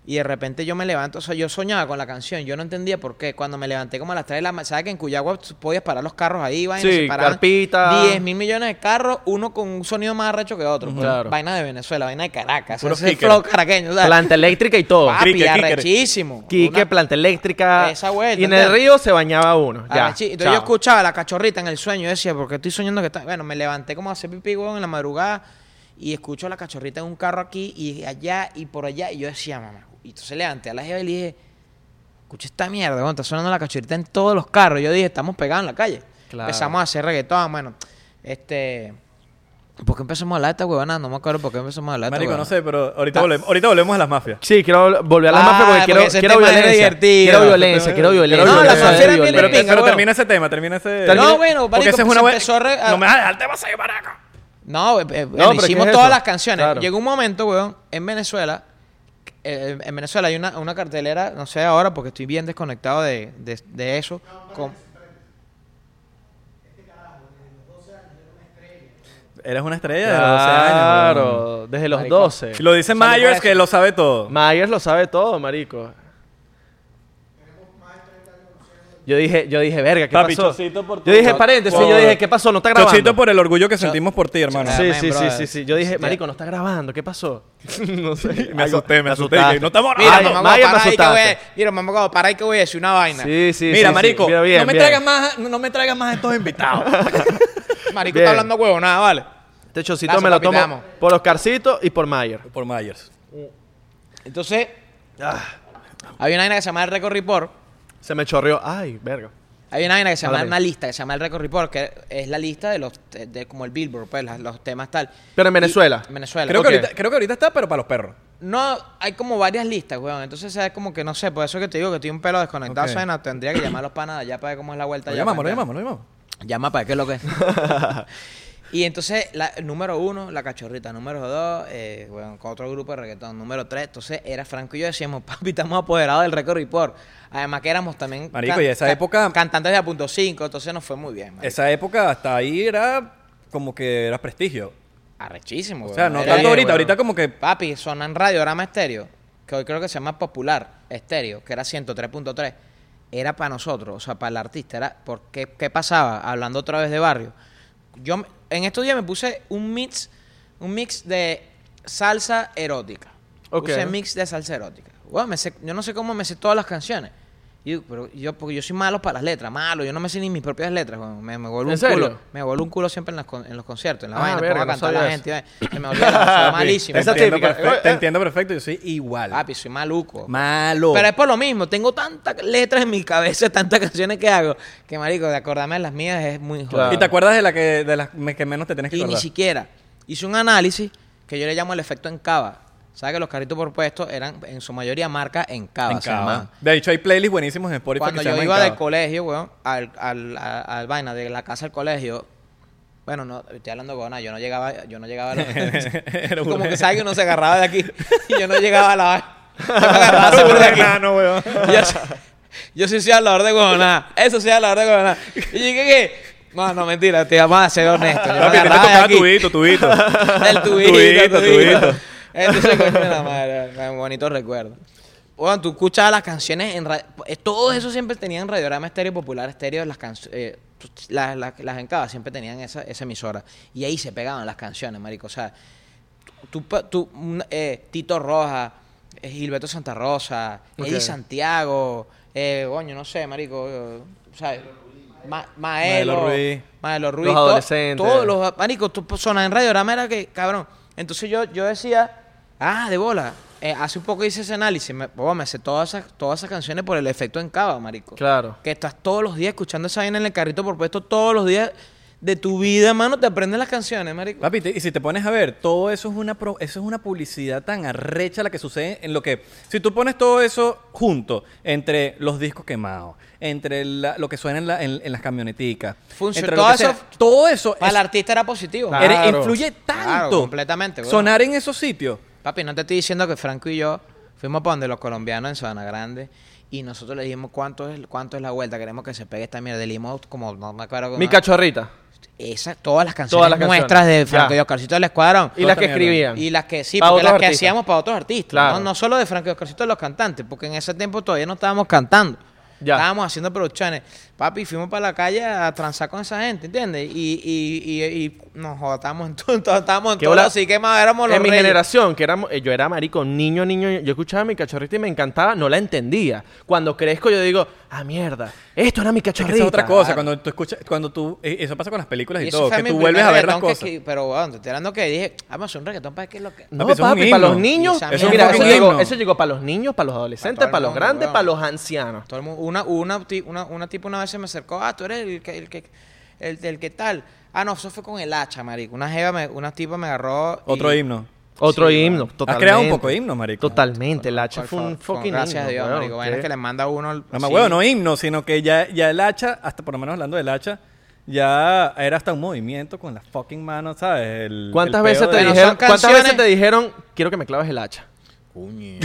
Y de repente yo me levanto, o sea, yo soñaba con la canción, yo no entendía por qué. Cuando me levanté como a las 3 de la mañana, ¿sabes que en Cuyagua podías parar los carros ahí, vaina? Sí, carpita. 10 mil millones de carros, uno con un sonido más arrecho que otro. Claro. Vaina de Venezuela, vaina de Caracas. Ese flow caraqueño. Planta eléctrica y todo. Papi, Quique. arrechísimo. Quique, Una- planta eléctrica. Esa vuelta, Y en el río se bañaba uno. Ya. Entonces chao. yo escuchaba la cachorrita en el sueño y decía, porque estoy soñando que está. Bueno, me levanté como a hacer pipí, en la madrugada y escucho la cachorrita en un carro aquí y allá y por allá. Y yo decía, mamá. Y entonces levanté a la jeva y le dije, escucha esta mierda, weón, está sonando la cachorrita en todos los carros. Yo dije, estamos pegados en la calle. Claro. Empezamos a hacer reggaetón, bueno, este. ¿Por qué empezamos a hablar de esta huevona? No me acuerdo por qué empezamos a hablar de esta Marico, no sé, pero ahorita, Ta- volvemos, ahorita volvemos a las mafias. Sí, quiero volver a la Ah, mafia porque porque quiero, ese quiero violencia. divertido. Quiero violencia, quiero violencia. No, la quiero mafia era bien violencia. Pero, termina ese tema, termina ese... No, bueno, Porque marico, esa es pues una empezó a re- a- No me vas a dejar el tema seguir, maraca. No, eh, eh, bueno, pero ¿qué hicimos es todas las canciones. Claro. Llegó un momento, weón, en Venezuela. eh, en Venezuela hay una, una cartelera, no sé ahora porque estoy bien desconectado de, de, de eso. con- Eres una estrella de 12 años. weón. Claro, desde los Marico. 12. Lo dice Myers que lo sabe todo. Myers lo sabe todo, marico. Yo dije, yo dije, verga, ¿qué Papi, pasó? Chocito por tu- yo dije, paréntesis, por- yo dije, ¿qué pasó? No está grabando. Chocito por el orgullo que sentimos por ti, hermano. Sí, sí, sí, sí, sí. Yo dije, marico, no está grabando, ¿qué pasó? no sé. Me asusté, me asusté, que no estamos Mira, Ay, mamá, para ahí que voy a, mira, mamá, para ahí que voy a decir una vaina. Sí, sí, Mira, sí, sí. marico, Mira, bien, no, me bien. traigas más, no me traigas más a estos invitados. Marico Bien. está hablando huevo, nada, vale. Este chocito me lo tomo por Oscarcito y por Mayer. por Myers. Entonces, Ah, había una vaina que se llama el Record Report. Se me chorreó. Ay, verga. Hay una vaina que se llama una lista que se llama el Record Report, que es la lista de los de, de como el Billboard, pues las- los temas tal. Pero en Venezuela. Y- en Venezuela. Creo, Ok. que ahorita, creo que ahorita está, pero para los perros. No, hay como varias listas, weón. Entonces es como que no sé, por eso que te digo que estoy un pelo desconectado. Ok. suena, tendría que llamar a los panas de allá para ver cómo es la vuelta. Lo allá, llamamos, lo llamamos, lo llamamos. Llama para ver qué es lo que es. y entonces, la, número uno, la cachorrita. Número dos, eh, bueno, con otro grupo de reggaetón. Número tres, entonces era Franco y yo decíamos, papi, estamos apoderados del Record Report. Además que éramos también Marico, y esa época- cantantes de a punto cinco, entonces nos fue muy bien. marico. Esa época hasta ahí era como que era prestigio. Arrechísimo, O sea, no Era- tanto ahorita, ahorita como que Papi, sonan radiograma estéreo, que hoy creo que se llama popular estéreo, que era 103.3. Era para nosotros, o sea, para el artista. Era porque, ¿Qué pasaba? Hablando otra vez de barrio. Yo en estos días me puse un mix, un mix de salsa erótica. Ok. Puse mix de salsa erótica. Bueno, me sé- yo no sé cómo me sé todas las canciones. Y, pero yo, porque yo soy malo para las letras, malo. Yo no me sé ni mis propias letras. Me, me vuelvo ¿En un serio? culo. Me vuelvo un culo siempre en, las con- en los conciertos, en la Ah, vaina. verga, pongo a no cantar a la gente. y. Se me olvida, soy malísimo. te entiendo, típica. perfe- te eh. entiendo perfecto, yo soy igual. Papi, soy maluco. Malo. Pero es por lo mismo, tengo tantas letras en mi cabeza, tantas canciones que hago, que marico, de acordarme de las mías es muy jodido. Claro. ¿Y te acuerdas de la que de las que menos te tienes que Y ni acordar? siquiera hice un análisis que yo le llamo el efecto en cava. ¿Sabes que los carritos por puesto eran en su mayoría marca en cava? En se Cava. De hecho, hay playlists buenísimos en Spotify Cuando que se yo llaman iba del colegio, weón, al, al, a- al vaina, de la casa al colegio, bueno, no, estoy hablando con nada, yo no llegaba, yo no llegaba a la... Como que sabe que uno se agarraba de aquí y yo no llegaba a la. Yo me agarraba siempre de aquí. Enano, weón. yo, sí- yo sí soy hablador de huevonada. Eso sí hablador de huevonada. Y dije que... No, no, mentira, te vamos a ser honesto. Yo me agarraba de aquí. tubito, tubito. El tubito, Tubito, tubito. tubito. Entonces, coño de la madre, un bonito recuerdo. Bueno, tú escuchabas las canciones en radio. Todo eso siempre tenían radiograma estéreo, popular estéreo, las canciones. las, las, las encabas siempre tenían esa, esa emisora. Y ahí se pegaban las canciones, marico. O sea, tú, tú, un- eh, Tito Roja, eh, Gilberto Santa Rosa, Eddie Ok. Santiago, eh, coño, no sé, marico. eh, o sea, Ma- Maelo, Maelo Ruiz. Maelo Ruiz. Los adolescentes. Todos los marico, tú sonas en radiograma era que, cabrón. Entonces yo, yo decía, ah, de bola. Eh, hace un poco hice ese análisis, me, oh, me sé todas esas, todas esas canciones por el efecto en cava, marico. Claro. Que estás todos los días escuchando esa vaina en el carrito por puesto todos los días de tu vida, mano, te aprendes las canciones, marico. Papi, te- y si te pones a ver, todo eso es una pro- eso es una publicidad tan arrecha la que sucede en lo que si tú pones todo eso junto entre los discos quemados, entre la- lo que suena en, la- en- en las camioneticas, Funciona- entre lo todo eso- todo eso Para el artista era positivo. Claro. influye tanto Claro, completamente, sonar en esos sitios. Papi, no te estoy diciendo que Franco y yo fuimos para donde los colombianos en Sabana Grande y nosotros le dijimos cuánto es, cuánto es la vuelta, queremos que se pegue esta mierda. Le dimos como, no me acuerdo. Mi cómo- cachorrita. Esa, todas las canciones Todas las canciones. nuestras de Franco y Oscarcito del Escuadrón. Y las que escribían. Y las que sí, porque las que hacíamos para otros artistas. Claro. ¿no? no solo de Franco y Oscarcito de los cantantes, porque en ese tiempo todavía no estábamos cantando. Ya. Estábamos haciendo producciones. Papi, fuimos para la calle a transar con esa gente, ¿entiendes? Y, y, y, y nos jodábamos en todo, estábamos en todo, así que más éramos los En mi generación, que éramos, eh, yo era marico, niño, niño, yo escuchaba mi cachorrita y me encantaba, no la entendía. Cuando crezco yo digo, ah, mierda, esto era mi Es que cachorrita. esa es otra cosa, claro. cuando tú escuchas, cuando tú, eh, eso pasa con las películas y, todo, que tú vuelves a ver las cosas. que- pero, bueno, te estoy hablando que dije, vamos a hacer un reggaetón para que lo que... No, Papi, papi, para los niños. Eso, mira, es eso llegó, eso llegó para los niños, para los adolescentes, Para los mundo, grandes, para los ancianos. Todo el mundo- una, una, una, una tipo una vez se me acercó, ah, tú eres el que, el que, el, el que tal. Ah, no, eso fue con el hacha, marico. Una jeva, me, una tipa me agarró. y- Otro himno. Otro Sí, himno, totalmente. Has creado un poco de himno, marico. Totalmente, el hacha fue un fucking Gracias himno, a Dios, marico. Vaina ¿qué? que le manda uno. No más huevo, no himno, sino que ya, ya el hacha, hasta por lo menos hablando del hacha, ya era hasta un movimiento con las fucking manos, ¿sabes? El- ¿Cuántas el veces te de- Bueno, dijeron, cuántas veces te dijeron, quiero que me claves el hacha? Coño.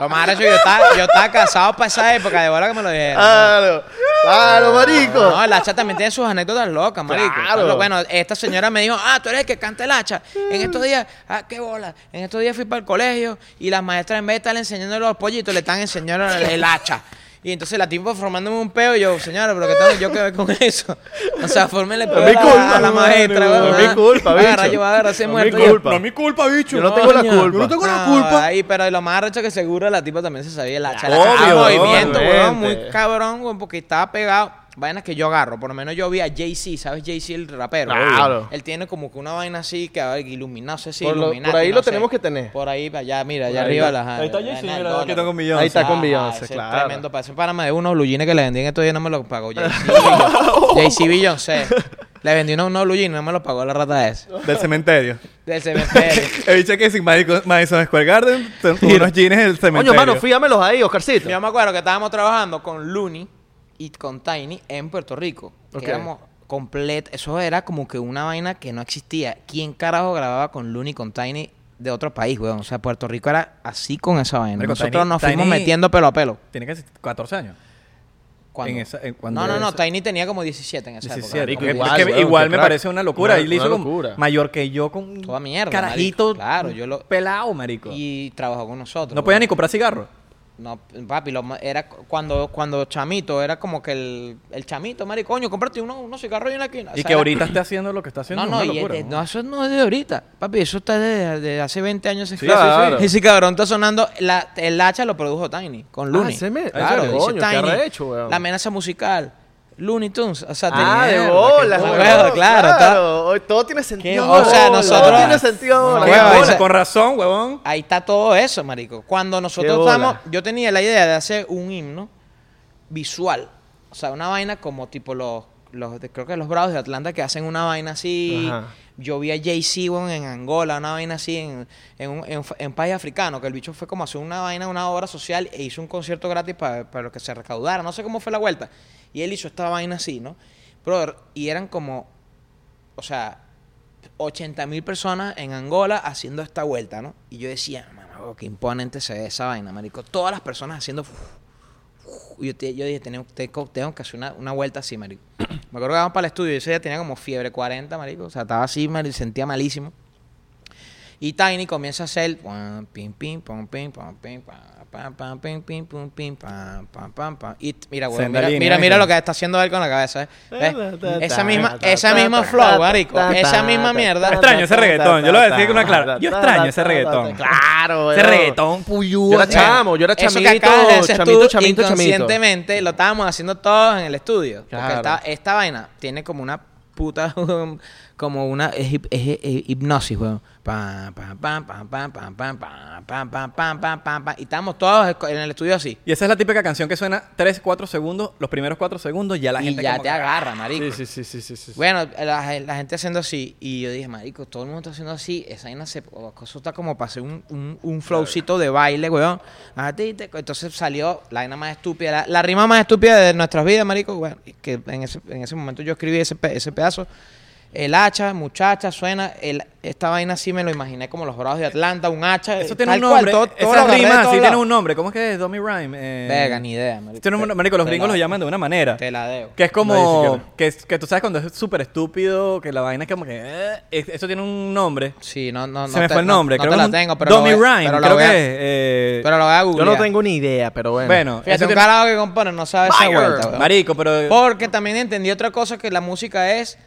Lo más arrecho, yo estaba, yo estaba casado para esa época, de bola que me lo dijeron. Claro, claro, marico. No, el hacha también tiene sus anécdotas locas, marico. Claro. Bueno, esta señora me dijo, ah, tú eres el que canta el hacha. En estos días, ah, qué bola. En estos días fui para el colegio y las maestras en vez de estar enseñando los pollitos, le están enseñando el, el hacha. Y entonces la tipo formándome un peo y yo, señora, pero ¿qué tengo yo que ver con eso? O sea, fórmele peo No a la- culpa, a la maestra, no es mi culpa, bicho. yo voy a agarrar ese No es mi culpa. No es mi culpa, bicho. Yo no tengo la culpa. Yo no tengo la No, culpa. Ahí, pero lo más arrecho que seguro la tipa también se sabía el hacha. El Obvio, hacha estaba en movimiento, weón, muy cabrón, weón, porque estaba pegado. Vainas que yo agarro. Por lo menos yo vi a Jay-Z, ¿sabes? Jay-Z, el rapero. Claro. Él tiene como que una vaina así que a ver, iluminado, no sé si Por lo- ahí no lo sé. tenemos que tener. Por ahí, allá, mira, allá ahí arriba. está. las- Ahí está en Jay-Z, el mira, aquí tengo un millón. Ahí está con Ah, Beyoncé, ese claro. Tremendo. Parece párame de unos blue jeans que le vendí en estos días no me los pagó Jay-Z. Beyoncé. Jay-Z Beyoncé. Le vendí unos, unos blue jeans no me los pagó la rata esa. Del cementerio. Del cementerio. He dicho que sin Madison Madison Square Garden, unos jeans del cementerio. Coño, mano, fíjamelos ahí, Oscarcito. Yo me acuerdo que estábamos trabajando con Looney y con Tiny en Puerto Rico. Que Ok. éramos complet... Eso era como que una vaina que no existía. ¿Quién carajo grababa con Looney con Tiny de otro país, weón? O sea, Puerto Rico era así con esa vaina. Nosotros Tiny- nos fuimos Tiny- metiendo pelo a pelo. Tiene casi 14 años. En esa- en- cuando no, no, no, esa- Tiny tenía como 17 en esa 17. época. Marico, que- igual, que me crack. parece una locura. Una- y le hizo locura. mayor que yo con Toda mierda, carajito. marico. Claro, yo lo- Pelado, marico. Y trabajó con nosotros. no podía ni comprar cigarros. No, papi, lo era cu- cuando, cuando chamito, era como que el, el chamito, marico, coño, cómprate unos, unos cigarros en la esquina. O Y sea, que ahorita esté haciendo lo que está haciendo. No, no, locura, es de- ¿no? eso no es de ahorita. Papi, eso está de, de hace 20 años. ese Sí, sí. Ese cabrón está sonando. La, el hacha lo produjo Tiny, con Looney. ese me- claro. La amenaza musical. Looney Tunes. O sea, Ah, tenía- de bolas, weón, huevo, claro. Hoy todo tiene sentido. Qué- o sea, nosotros- Todo tiene sentido ese- Con razón, huevón. Ahí está todo eso, marico. Cuando nosotros estábamos, yo tenía la idea de hacer un himno visual, o sea, una vaina como tipo los, los de- creo que los Bravos de Atlanta que hacen una vaina así. Ajá. Yo vi a Jay-Z weón, en Angola, una vaina así en, en, un, en, en país africano, que el bicho fue como a hacer una vaina, una obra social e hizo un concierto gratis para, para que se recaudara. No sé cómo fue la vuelta. Y él hizo esta vaina así, ¿no? Brother, y eran como, o sea, 80 mil personas en Angola haciendo esta vuelta, ¿no? Y yo decía, mamá, qué imponente se ve esa vaina, marico. Todas las personas haciendo... yo, yo dije, tengo, tengo, que hacer una, una vuelta así, marico. Me acuerdo que vamos para el estudio y ese día tenía como fiebre 40, marico. O sea, estaba así, marico, sentía malísimo. Y Tiny comienza a hacer... pim, pim, pam, pim, pam, pim, pam, pam, pam, pim, pim, pum, pim, pam, pam, pam, pam. Y mira, güey, mira, línea, mira, ¿eh? mira lo que está haciendo él con la cabeza. ¿eh? Ta, Esa misma, esa misma flow, marico. Esa misma mierda. Extraño ese reggaetón, yo lo voy a decir con una clara. Yo extraño ese reggaetón. Claro, Ese reggaetón puyú. Yo era chamo, yo era chamito, chamito, chamito, chamito. inconscientemente lo estábamos haciendo todos en el estudio. Porque esta vaina tiene como una puta, como una es hip- es hi- hipnosis, weón. Pam, pam, pam, pam, pam, pam, pam, pam, pam, pam, pam, pam, pam, pam. Y estábamos todos en el estudio así. Y esa es la típica canción que suena 3, 4 segundos, los primeros 4 segundos ya la y gente ya como te que- agarra, marico. Sí, sí, sí, sí, sí. Bueno, la, la gente haciendo así. Y yo dije, marico, todo el mundo está haciendo así. Esa vaina se... Eso está como para hacer un, un, un flowcito de baile, weón. Ah, Entonces salió la vaina más estúpida. La, la rima más estúpida de nuestras vidas, marico. Bueno, y que en ese, en ese momento yo escribí ese, ese pedazo. El hacha, muchacha, suena. El, esta vaina así me lo imaginé como los Bravos de Atlanta, un hacha. Eso tiene tal un cual, nombre. todo- todo Esas rimas sí tienen un nombre. ¿Cómo es que es? Dummy Rhyme. Eh, Verga, ni idea, marico. un- marico, los Te gringos lo llaman de una manera. Te la debo. Que es No, como. que, que tú sabes cuando es súper estúpido, que la vaina es como que. eh, es- eso tiene un nombre. Sí, no, no, no Se me te- fue el no- nombre. No, creo te que la tengo, pero Dummy Rhyme, pero lo creo voy a- que es. eh, Pero lo voy a Yo no tengo ni idea, pero bueno. bueno, Fíjate, un carajo que compone no sabe esa vuelta. Marico, pero. Porque también entendí otra cosa, que la música es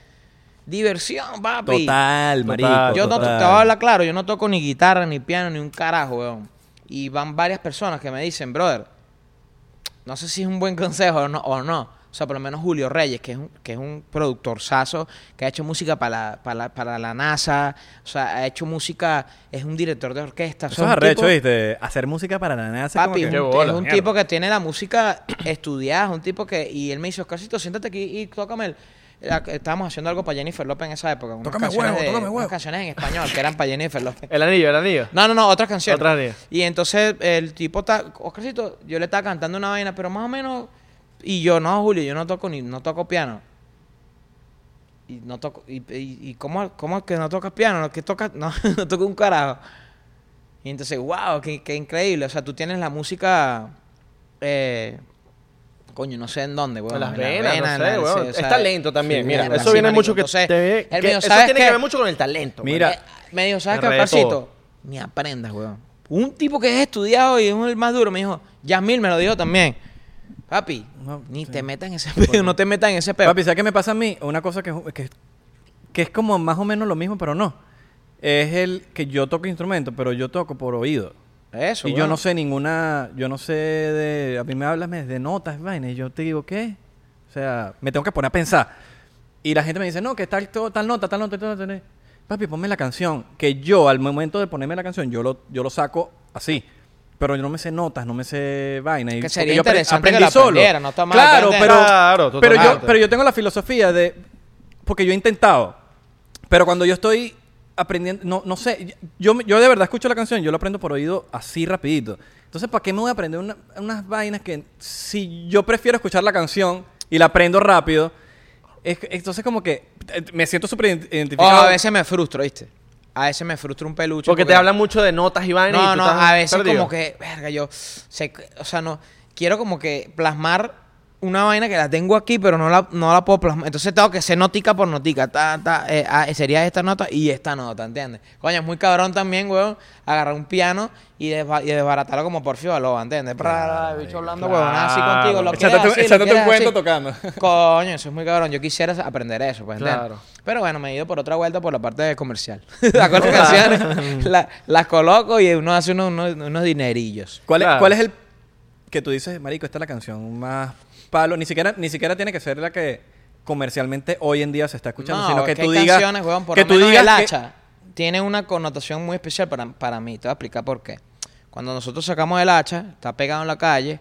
diversión, papi. Total, marico. Total. Yo no te, voy a hablar claro, yo no toco ni guitarra, ni piano, ni un carajo, weón. Y van varias personas que me dicen, brother, no sé si es un buen consejo o no. O, no. o sea, por lo menos Julio Reyes, que es un, que es un productor saso, que ha hecho música para la, para, la, para la NASA, o sea, ha hecho música, es un director de orquesta. o sea, Eso es arrecho, tipo- ¿viste? Hacer música para la NASA. como Papi, que- es un, bola, es un mierda. tipo que tiene la música estudiada, es un tipo que... Y él me dice, Oscarcito, siéntate aquí y tócame el... la- Estábamos haciendo algo para Jennifer López en esa época. unas Tócame canciones huevo, de- tócame huevo. Unas canciones en español que eran para Jennifer López. El anillo, el anillo. No, no, no, otras canciones. Otras anillo. Y entonces el tipo está... Oscarcito, yo le estaba cantando una vaina, pero más o menos... Y yo, no, Julio, yo no toco ni... No toco piano. Y no toco... ¿Y, y, y cómo, cómo es que no tocas piano? ¿Qué tocas? No, no toco un carajo. Y entonces, wow, qué, qué increíble. O sea, tú tienes la música... Eh, coño, no sé en dónde, weón. En las venas, no sé, weón. o sea, es talento también, sí, mira. Eso viene mucho que... Te- él que- eso ¿sabes tiene que ver mucho con el talento. Mira. weón. Me dijo, ¿sabes qué, todo. Ni aprendas, weón. Un tipo que es estudiado y es el más duro me dijo, Yasmil me lo dijo también. Papi, No, ni te metas en ese peo, no te metas en ese peo. Papi, ¿sabes qué me pasa a mí? Una cosa que, que, que es como más o menos lo mismo, pero no. Es el que yo toco instrumento, pero yo toco por oído. Eso, y yo no sé ninguna, yo no sé de, a mí me hablas de notas, vaina, y yo te digo, ¿qué? O sea, me tengo que poner a pensar. Y la gente me dice, no, que tal, tal nota, tal nota, tal nota. tal nota". Papi, ponme la canción. Que yo, al momento de ponerme la canción, yo lo, yo lo saco así. Pero yo no me sé notas, no me sé vaina. Y Que sería yo interesante que aprendí la solo. aprendiera, no está mal Claro, pero, Claro, pero, yo, pero yo tengo la filosofía de... Porque yo he intentado. Pero cuando yo estoy aprendiendo... No, no sé. Yo, yo de verdad escucho la canción. Yo lo aprendo por oído así rapidito. Entonces, ¿para qué me voy a aprender una- unas vainas que... Si yo prefiero escuchar la canción y la aprendo rápido... es- entonces como que... eh, Me siento súper identificado. Oh, a veces me frustro, ¿viste? A veces me frustra un peluche. Porque te hablan mucho de notas y vainas y No, tú no, estás a veces perdido. como que, verga, yo, sé- o sea, no, quiero como que plasmar una vaina que la tengo aquí, pero no la, no la puedo plasmar. Entonces tengo que ser notica por notica. Ta, ta, eh, ah, sería esta nota y esta nota, ¿entiendes? Coño, es muy cabrón también, weón, agarrar un piano y, desba- y desbaratarlo como Porfio Baloba, ¿entiendes? El bicho hablando, weón, así claro. contigo. Lo quieres cuento así. tocando. Coño, eso es muy cabrón. Yo quisiera aprender eso, pues, ¿entiendes? Claro. Pero bueno, me he ido por otra vuelta por la parte de comercial. las canciones la- las coloco y uno hace unos, unos, unos dinerillos. ¿Cuál, es, Claro. ¿Cuál es el que tú dices, marico, esta es la canción más palo? Ni siquiera, ni siquiera tiene que ser la que comercialmente hoy en día se está escuchando, No, sino que tú digas... canciones, weón, por que tú digas el que- hacha tiene una connotación muy especial para, para mí. Te voy a explicar por qué. Cuando nosotros sacamos el hacha, está pegado en la calle,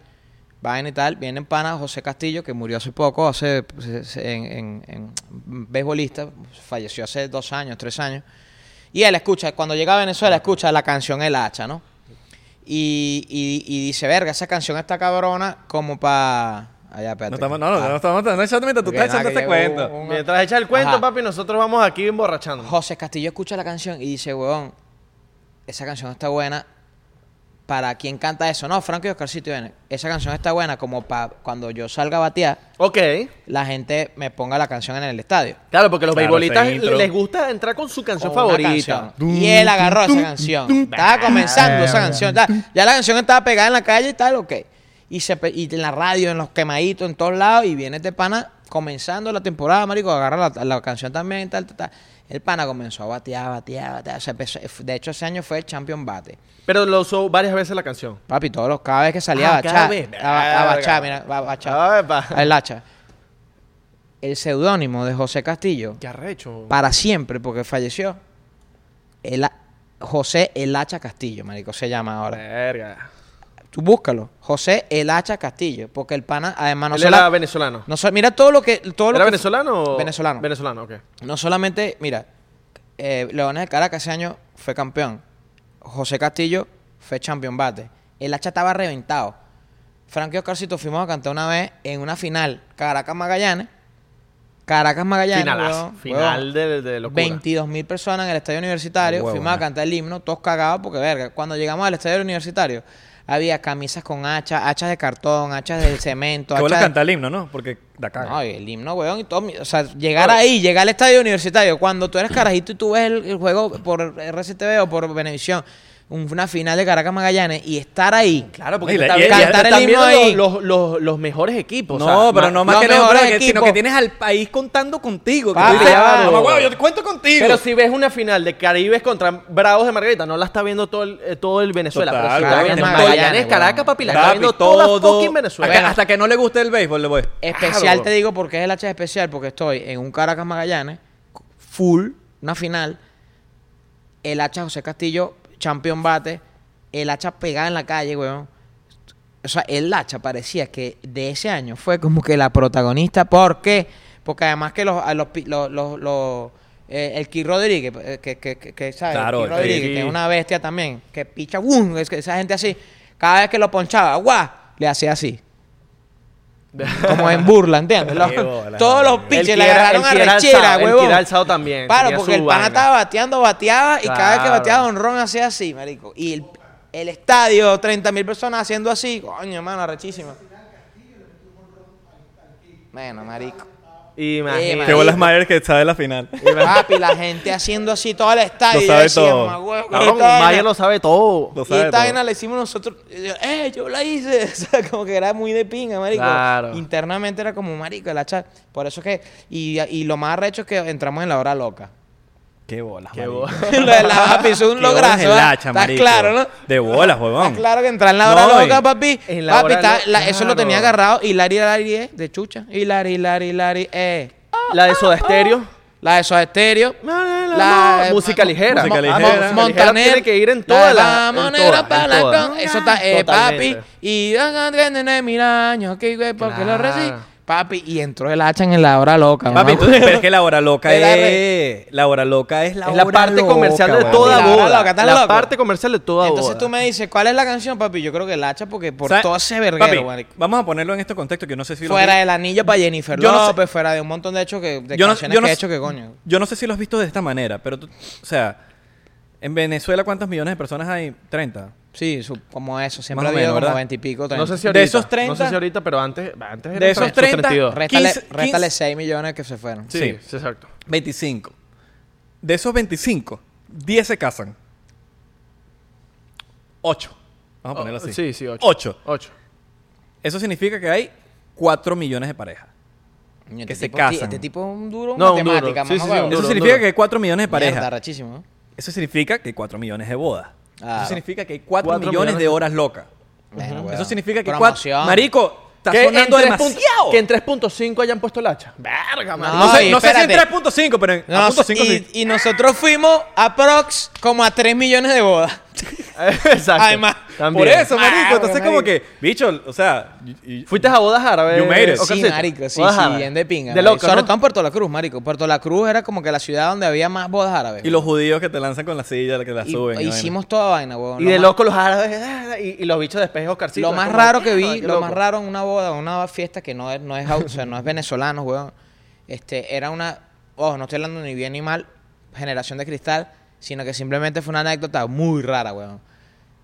vaina y tal, viene en pana José Castillo, que murió hace poco, hace en, en, en beisbolista, falleció hace dos años, tres años. Y él escucha, cuando llega a Venezuela, escucha la canción El Hacha, ¿no? Y, y, y dice, verga, esa canción está cabrona como para... Allá, espérate. No, estamos, no, no, no, estamos no echando mientras tú estás echando este cuento. un- un- Mientras echa el cuento, Ajá. papi, nosotros vamos aquí emborrachando. José Castillo escucha la canción y dice, weón, esa canción está buena. ¿Para quién canta eso? No, Franco y Oscarcito viene. Esa canción está buena como para cuando yo salga a batear, Ok. la gente me ponga la canción en el estadio. Claro, porque los Claro, beisbolistas ese intro. les gusta entrar con su canción Con una favorita. canción. Y él agarró esa canción. Estaba comenzando esa canción. Ya, ya la canción estaba pegada en la calle y tal, ok. Y, se, y en la radio, en los quemaditos, en todos lados. Y viene este pana comenzando la temporada, marico, agarra la, la canción también, tal, tal, tal. El pana comenzó a batear, batear, batear. Empezó- de hecho, ese año fue el champion bate. Pero lo usó varias veces la canción. Papi, todos los, cada vez que salía Ah, a bachar, a, a bachar, mira, a bachar, pa. el hacha. El seudónimo de José Castillo, Qué arrecho. para siempre, porque falleció, el, José El Hacha Castillo, marico, se llama ahora. Verga. Tú búscalo, José El Hacha Castillo, porque el pana, además, no Él sola- era venezolano. no so- mira todo lo que... Todo lo ¿Era que- venezolano o...? Venezolano. Venezolano, ok. No solamente, mira, eh, Leones de Caracas ese año fue campeón. José Castillo fue champion bate. El hacha estaba reventado. Frank y Oscarcito fuimos a cantar una vez en una final. Caracas Magallanes. Caracas Magallanes. Finalazo. weón, Final de, de locura. 22 mil personas en el estadio universitario. Huevo, fuimos a cantar el himno, todos cagados porque, verga, cuando llegamos al estadio universitario, había camisas con hachas, hachas de cartón, hachas de cemento, Que hachas cantar el himno, ¿no? Porque da caga. no, y el himno, weón, y todo. mi- O sea, llegar ahí, llegar al estadio universitario, cuando tú eres carajito y tú ves el, el juego por RCTV o por Venevisión, una final de Caracas Magallanes, y estar ahí. Claro, porque la- está y- viendo- cantar el viendo ahí. Los, los, los mejores equipos. o no, sea, pero no más que no, mejores que- sino equipos. que tienes al país contando contigo. Que Papi, claro. "Mamá, huevo, yo te cuento contigo. Pero si ves una final de Caribes contra Bravos de Margarita, no la está viendo todo el, eh, todo el Venezuela. Total, pero si claro, Magallanes, Magallanes, Caracas, weón. papi, la está viendo toda fucking Venezuela. Hasta, hasta que no le guste el béisbol, le voy. Especial Claro. te digo porque es el H especial, porque estoy en un Caracas Magallanes, full, una final, el hacha José Castillo, champion bate, el hacha pegada en la calle, weón. O sea, el hacha parecía que de ese año fue como que la protagonista. ¿Por qué? Porque además que los, los, los, los- los- eh, el Ki Rodríguez, eh, que, que, que, que, ¿sabes? Claro, el el Ki Rodríguez, Ki. que es una bestia también, que picha, ¡bum! Es que esa gente así, cada vez que lo ponchaba, ¡guau! Le hacía así. Como en burla, ¿entiendes? Los- Qué bola, todos los El le agarraron el que era arrechera, alzado, el huevón. era alzado también, Claro, tenía porque su el pana vaina. estaba bateando, bateaba, y cada vez que Claro. bateaba un ron hacía así, marico. Y el, el estadio, 30 mil personas haciendo así, coño, hermano, arrechísima. Bueno, marico. Imagínate. Que bolas Mayer que sabe la final. Papi, la gente haciendo así todo el estadio. Lo sabe decía, todo. Mayer lo sabe todo. Lo Y esta vaina la hicimos nosotros. yo, ¡Eh, yo la hice! O sea, como que era muy de pinga, marico. Claro. Internamente era como marico, el hacha. Por eso es que. Y, y lo más arrecho es que entramos en la hora loca. Qué bolas, Qué Lo de la papi, es un Está marico. claro, ¿no? De bolas, huevón. Está claro que entrar en la hora No, y- loca, papi. En la papi, hora está- lo- la- eso lo tenía agarrado. Hilari, Hilari, eh, de chucha. Hilari, Hilari, Hilari, eh. La de Soda Stereo. La de Soda Stereo. La, La- música ligera. Música Ah, ligera. música ligera Montaner. tiene que ir en en la Eso está, eh, papi. Y de mil años, que güey, porque lo Claro. recibí. Papi, y entró el hacha en la hora loca. Papi, tú- pero es que la hora loca es... La hora loca es la Es la hora parte loca, comercial de toda La boda. loca, ¿estás La loco? parte comercial de toda Entonces boda. tú me dices, ¿cuál es la canción, papi? Yo creo que el hacha, porque por ¿Sabes? todo ese Papi, verguero, marico. vamos a ponerlo en este contexto que yo no sé si lo Fuera vi- del anillo para Jennifer Yo no sé- López, fuera de un montón de hechos que, de Yo no- canciones yo no que he hecho que coño. Yo no sé si lo has visto de esta manera, pero tú, o sea, En Venezuela, ¿cuántos millones de personas hay? 30. Sí, su- como eso. Siempre Más ha habido menos, como ¿verdad? 20 y pico. No 30. sé si De ahorita. esos 30, No sé si ahorita, pero antes, antes de esos 30, 32. Réstale, 15, réstale 15. 6 millones que se fueron. Sí, Sí. sí, exacto. 25. De esos 25, 10 se casan. 8. Vamos a ponerlo así. Oh, Sí, sí, 8. 8. 8. Eso significa que hay 4 millones de parejas. Coño, Que este se tipo- casan. Este tipo es un duro en No, un duro. matemática, Sí, sí, sí, un huevo. Eso duro, significa duro. que hay 4 millones de Mierda, parejas. rachísimo, ¿no? Eso significa que hay 4 millones de bodas. Claro. Eso significa que hay 4 Cuatro millones, millones de horas locas. Bueno, Eso significa que Promoción. 4... Marico, está Que en sonando 3 demasiado. punto- Que en 3.5 hayan puesto el hacha. Verga, No, man. No, sé, y no sé si en espérate. 3.5, pero en No, a punto cinco y, sí. y nosotros fuimos a Prox como a 3 millones de bodas. Exacto. Además, También. Por eso, marico. Ah, Entonces, marico. como que, bicho, o sea... y- y- Fuiste a bodas árabes. You made it. Sí, marico, sí, Bodas sí, árabes. bien de pinga. De loco, Sobre ¿no? todo en Puerto La Cruz, marico. Puerto La Cruz era como que la ciudad donde había más bodas árabes. y los judíos que te lanzan con la silla, que la Y- suben. y hicimos toda vaina, huevón. Y Lo de más- loco los árabes ah, y, y los bichos de espejo Oscarcito. Lo más como, raro que vi, lo más raro en una boda, una fiesta que no es, no es, o sea, no es venezolano, weón. Este, era una, ojo, no estoy hablando ni bien ni mal, generación de cristal, sino que simplemente fue una anécdota muy rara, weón.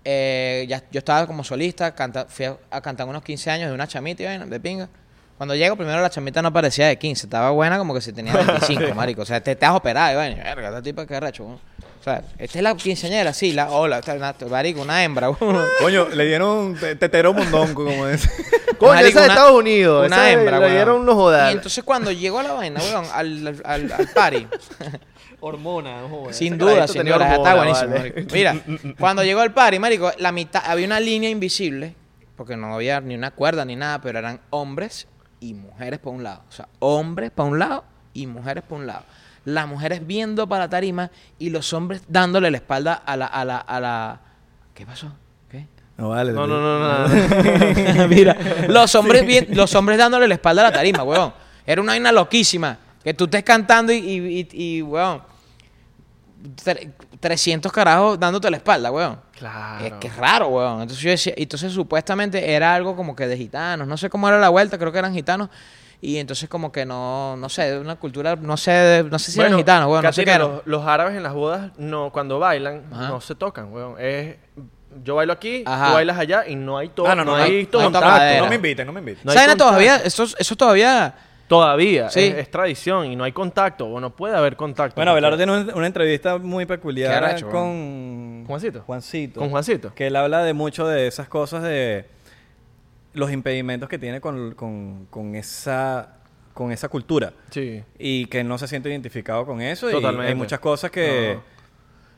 Eh, ya, yo estaba como solista, canta, fui a, a cantar unos 15 años de una chamita y vaina, de pinga. Cuando llego, primero la chamita no parecía de 15, estaba buena como que se tenía 25, marico. O sea, te, te has operado, y vaina. Verga, esta tipa que recho, weón. O sea, esta es la quinceañera, sí, la, hola, esta es una, marico, una hembra. Coño, le dieron tetero mondongo, como es. Coño, Marico, esa de una- Estados Unidos. Una esa hembra, Le dieron unos Y jodas. entonces cuando llegó la vaina, weón, al, al, al, al party, Hormona, joder. sin duda, sin duda, está buenísimo. vale. marico. Mira, cuando llegó el party, marico, la mitad, había una línea invisible, porque no había ni una cuerda ni nada, pero eran hombres y mujeres por un lado. O sea, hombres para un lado y mujeres por un lado. Las mujeres viendo para la tarima y los hombres dándole la espalda a la, a la, a la... ¿Qué pasó? No vale. No, no, no, no. Mira, los hombres bien, los hombres dándole la espalda a la tarima, weón. Era una vaina loquísima. Que tú estés cantando y, y, y, y, weón, tre- 300 carajos dándote la espalda, weón. Claro. Es que es raro, weón. Entonces yo decía, entonces supuestamente era algo como que de gitanos. No sé cómo era la vuelta, creo que eran gitanos. Y entonces como que no, no sé, de una cultura, no sé, de- no sé si eran gitanos, weón, no sé qué Caterina, eran. los, los árabes en las bodas, no, cuando bailan, Ajá. no se tocan, weón. Es, yo bailo aquí, Ajá. tú bailas allá y no hay todo. Ah, no, no, hay hay- todo no. No me inviten, no me inviten. No hay ¿Saben contacto. todavía? Eso, eso todavía... Todavía, Sí. es, es tradición y no hay contacto, o no puede haber contacto. Bueno, Abelardo tiene un- una entrevista muy peculiar con ¿Juancito? Juancito. ¿Con Juancito? Que él habla de mucho de esas cosas de los impedimentos que tiene con, con, con esa con esa cultura Sí. y que no se siente identificado con eso y Totalmente. hay muchas cosas que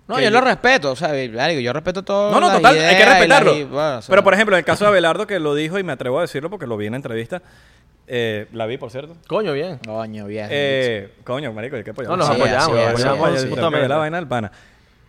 No, que yo lo respeto, o sea, yo respeto todo. no no total hay que y respetarlo y, bueno, o sea, pero por ejemplo en el caso de Abelardo que lo dijo y me atrevo a decirlo porque lo vi en la entrevista eh, la vi por cierto Coño, bien. Coño, bien. Eh, coño, marico, hay que apoyar. No, nos Sí, apoyamos, así nos apoyamos es, la vaina del pana.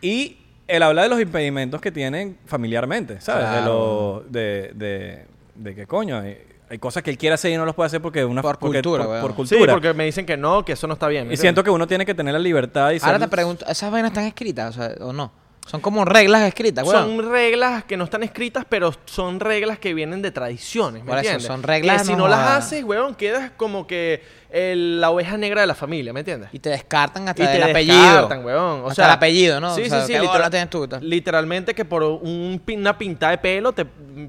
Y él habla de los impedimentos que tienen familiarmente, ¿sabes? De, lo, de, de, de que coño, hay, hay cosas que él quiere hacer y no los puede hacer porque una Por porque- cultura, por, weón. por Sí, cultura. porque me dicen que no, que eso no está bien. ¿me y siento que uno tiene que tener la libertad y Ahora ser- te pregunto, ¿esas vainas están escritas o, sea, o no? Son como reglas escritas, weón. Son reglas que no están escritas, pero son reglas que vienen de tradiciones, ¿me Por eso, entiendes? son reglas, Que si no no las haces, weón, quedas como que el- la oveja negra de la familia, ¿me entiendes? Y te descartan hasta Y del te apellido. descartan, weón. O Hasta sea, el apellido, ¿no? Sí, O sea, sí, sí. ¿qué literal- bola tienes tú, literalmente que por un, pin- una pinta de pelo te,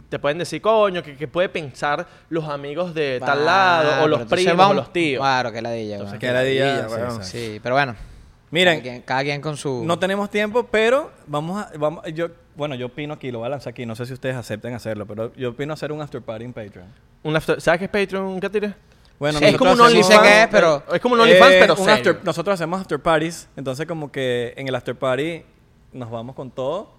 te pueden decir, coño, que, que puede pensar los amigos de tal lado, o los primos, o los tíos. Claro, que la dilla, Entonces, que la dilla, weón. sí. Sí, pero bueno. Miren, Cada quien, cada quien con su... no tenemos tiempo, pero vamos a... Vamos, yo, bueno, yo opino aquí, lo voy a lanzar aquí, no sé si ustedes acepten hacerlo, pero yo opino hacer un after party en Patreon. Un after- ¿Sabes qué es Patreon, Catire? Bueno, Sí, es como un nosotros OnlyFans, sé qué es, pero- Es como un OnlyFans, Eh, pero un serio. after- nosotros hacemos after parties, entonces como que en el after party nos vamos con todo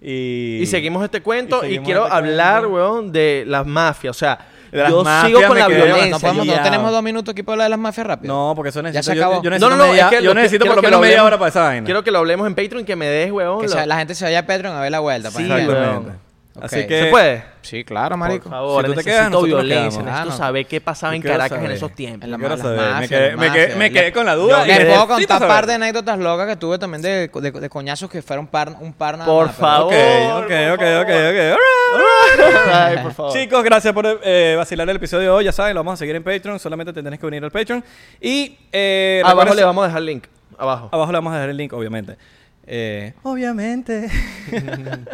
y... Y seguimos este cuento y quiero este hablar, cuento. weón, de las mafias. O sea, yo sigo con la violencia. no, podemos, no tenemos dos minutos aquí para hablar de las mafias rápido. No, porque eso necesito... se yo- acabó. Yo, No, necesito, no, no, media, es que yo necesito por lo menos lo media hora para esa vaina. Quiero que lo hablemos en Patreon y que me des, weón. Que lo- la gente se vaya a Patreon a ver la vuelta. para Sí, vean. weón. Así que... ¿Se puede? Sí, claro, marico. Por favor, Si tú te necesito quedas, violencia. quedamos. Necesito Ah, saber qué pasaba en Caracas en esos tiempos. En la- Quiero las saber, me mafias, quedé, las me quedé- mafias. me quedé con la duda. Yo y Les puedo contar saber. par de anécdotas locas que tuve también de, de, de coñazos que fueron par, un par nada Por más, pero- favor. Ok, ok, ok, ok, ok. Alright. Ay, por favor. Chicos, gracias por eh, vacilar el episodio de hoy. Ya saben, lo vamos a seguir en Patreon. Solamente te tenés que unir al Patreon. Y eh, Abajo le vamos a dejar el link. Abajo. abajo le vamos a dejar el link, obviamente. Eh, obviamente.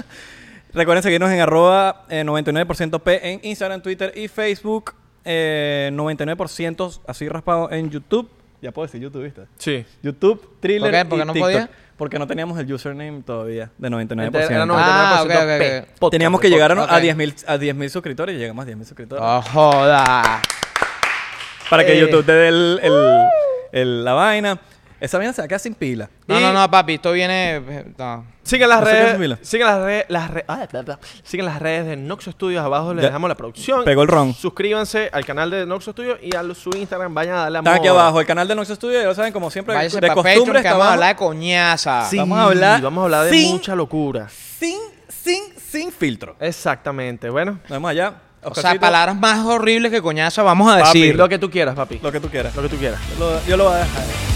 Recuerden seguirnos en arroba eh, 99% P en Instagram, Twitter y Facebook. Eh, 99% así raspado en YouTube. Ya puedo decir YouTube, ¿viste? Sí. YouTube, Thriller ¿Por qué? ¿Por y qué no TikTok. podía? Porque no teníamos el username todavía de 99%. Era 99% Ah, ok, ok, P. ok. Podcast, Teníamos que llegar a, a 10.000 a 10.000 suscriptores y llegamos a 10.000 suscriptores. ¡Oh, joda! Para que Eh. YouTube te dé el, el- el- la vaina. Esa vaina se va a quedar sin pila. No, Y- no, no, papi, esto viene... eh, No. Sigan las redes. Sigan las redes. Las re- ah, bla, bla. Sigan las redes de Noxo Studios. Abajo les Ya. dejamos la producción. Pegó el ron. Suscríbanse al canal de Noxo Studios y a su Instagram. Vayan a darle amor. Está aquí abajo, el canal de Noxo Studio, ya lo saben, como siempre, Váyase de costumbre que vamos a hablar de coñaza. Sí, Vamos a hablar Vamos a hablar de sin- mucha locura. Sin, sin, sin filtro. Exactamente. Bueno. Nos vemos allá. O sea, palabras más horribles que coñaza vamos a Papi, decir. lo que tú quieras, papi. Lo que tú quieras. Lo que tú quieras. Lo- yo lo voy a dejar.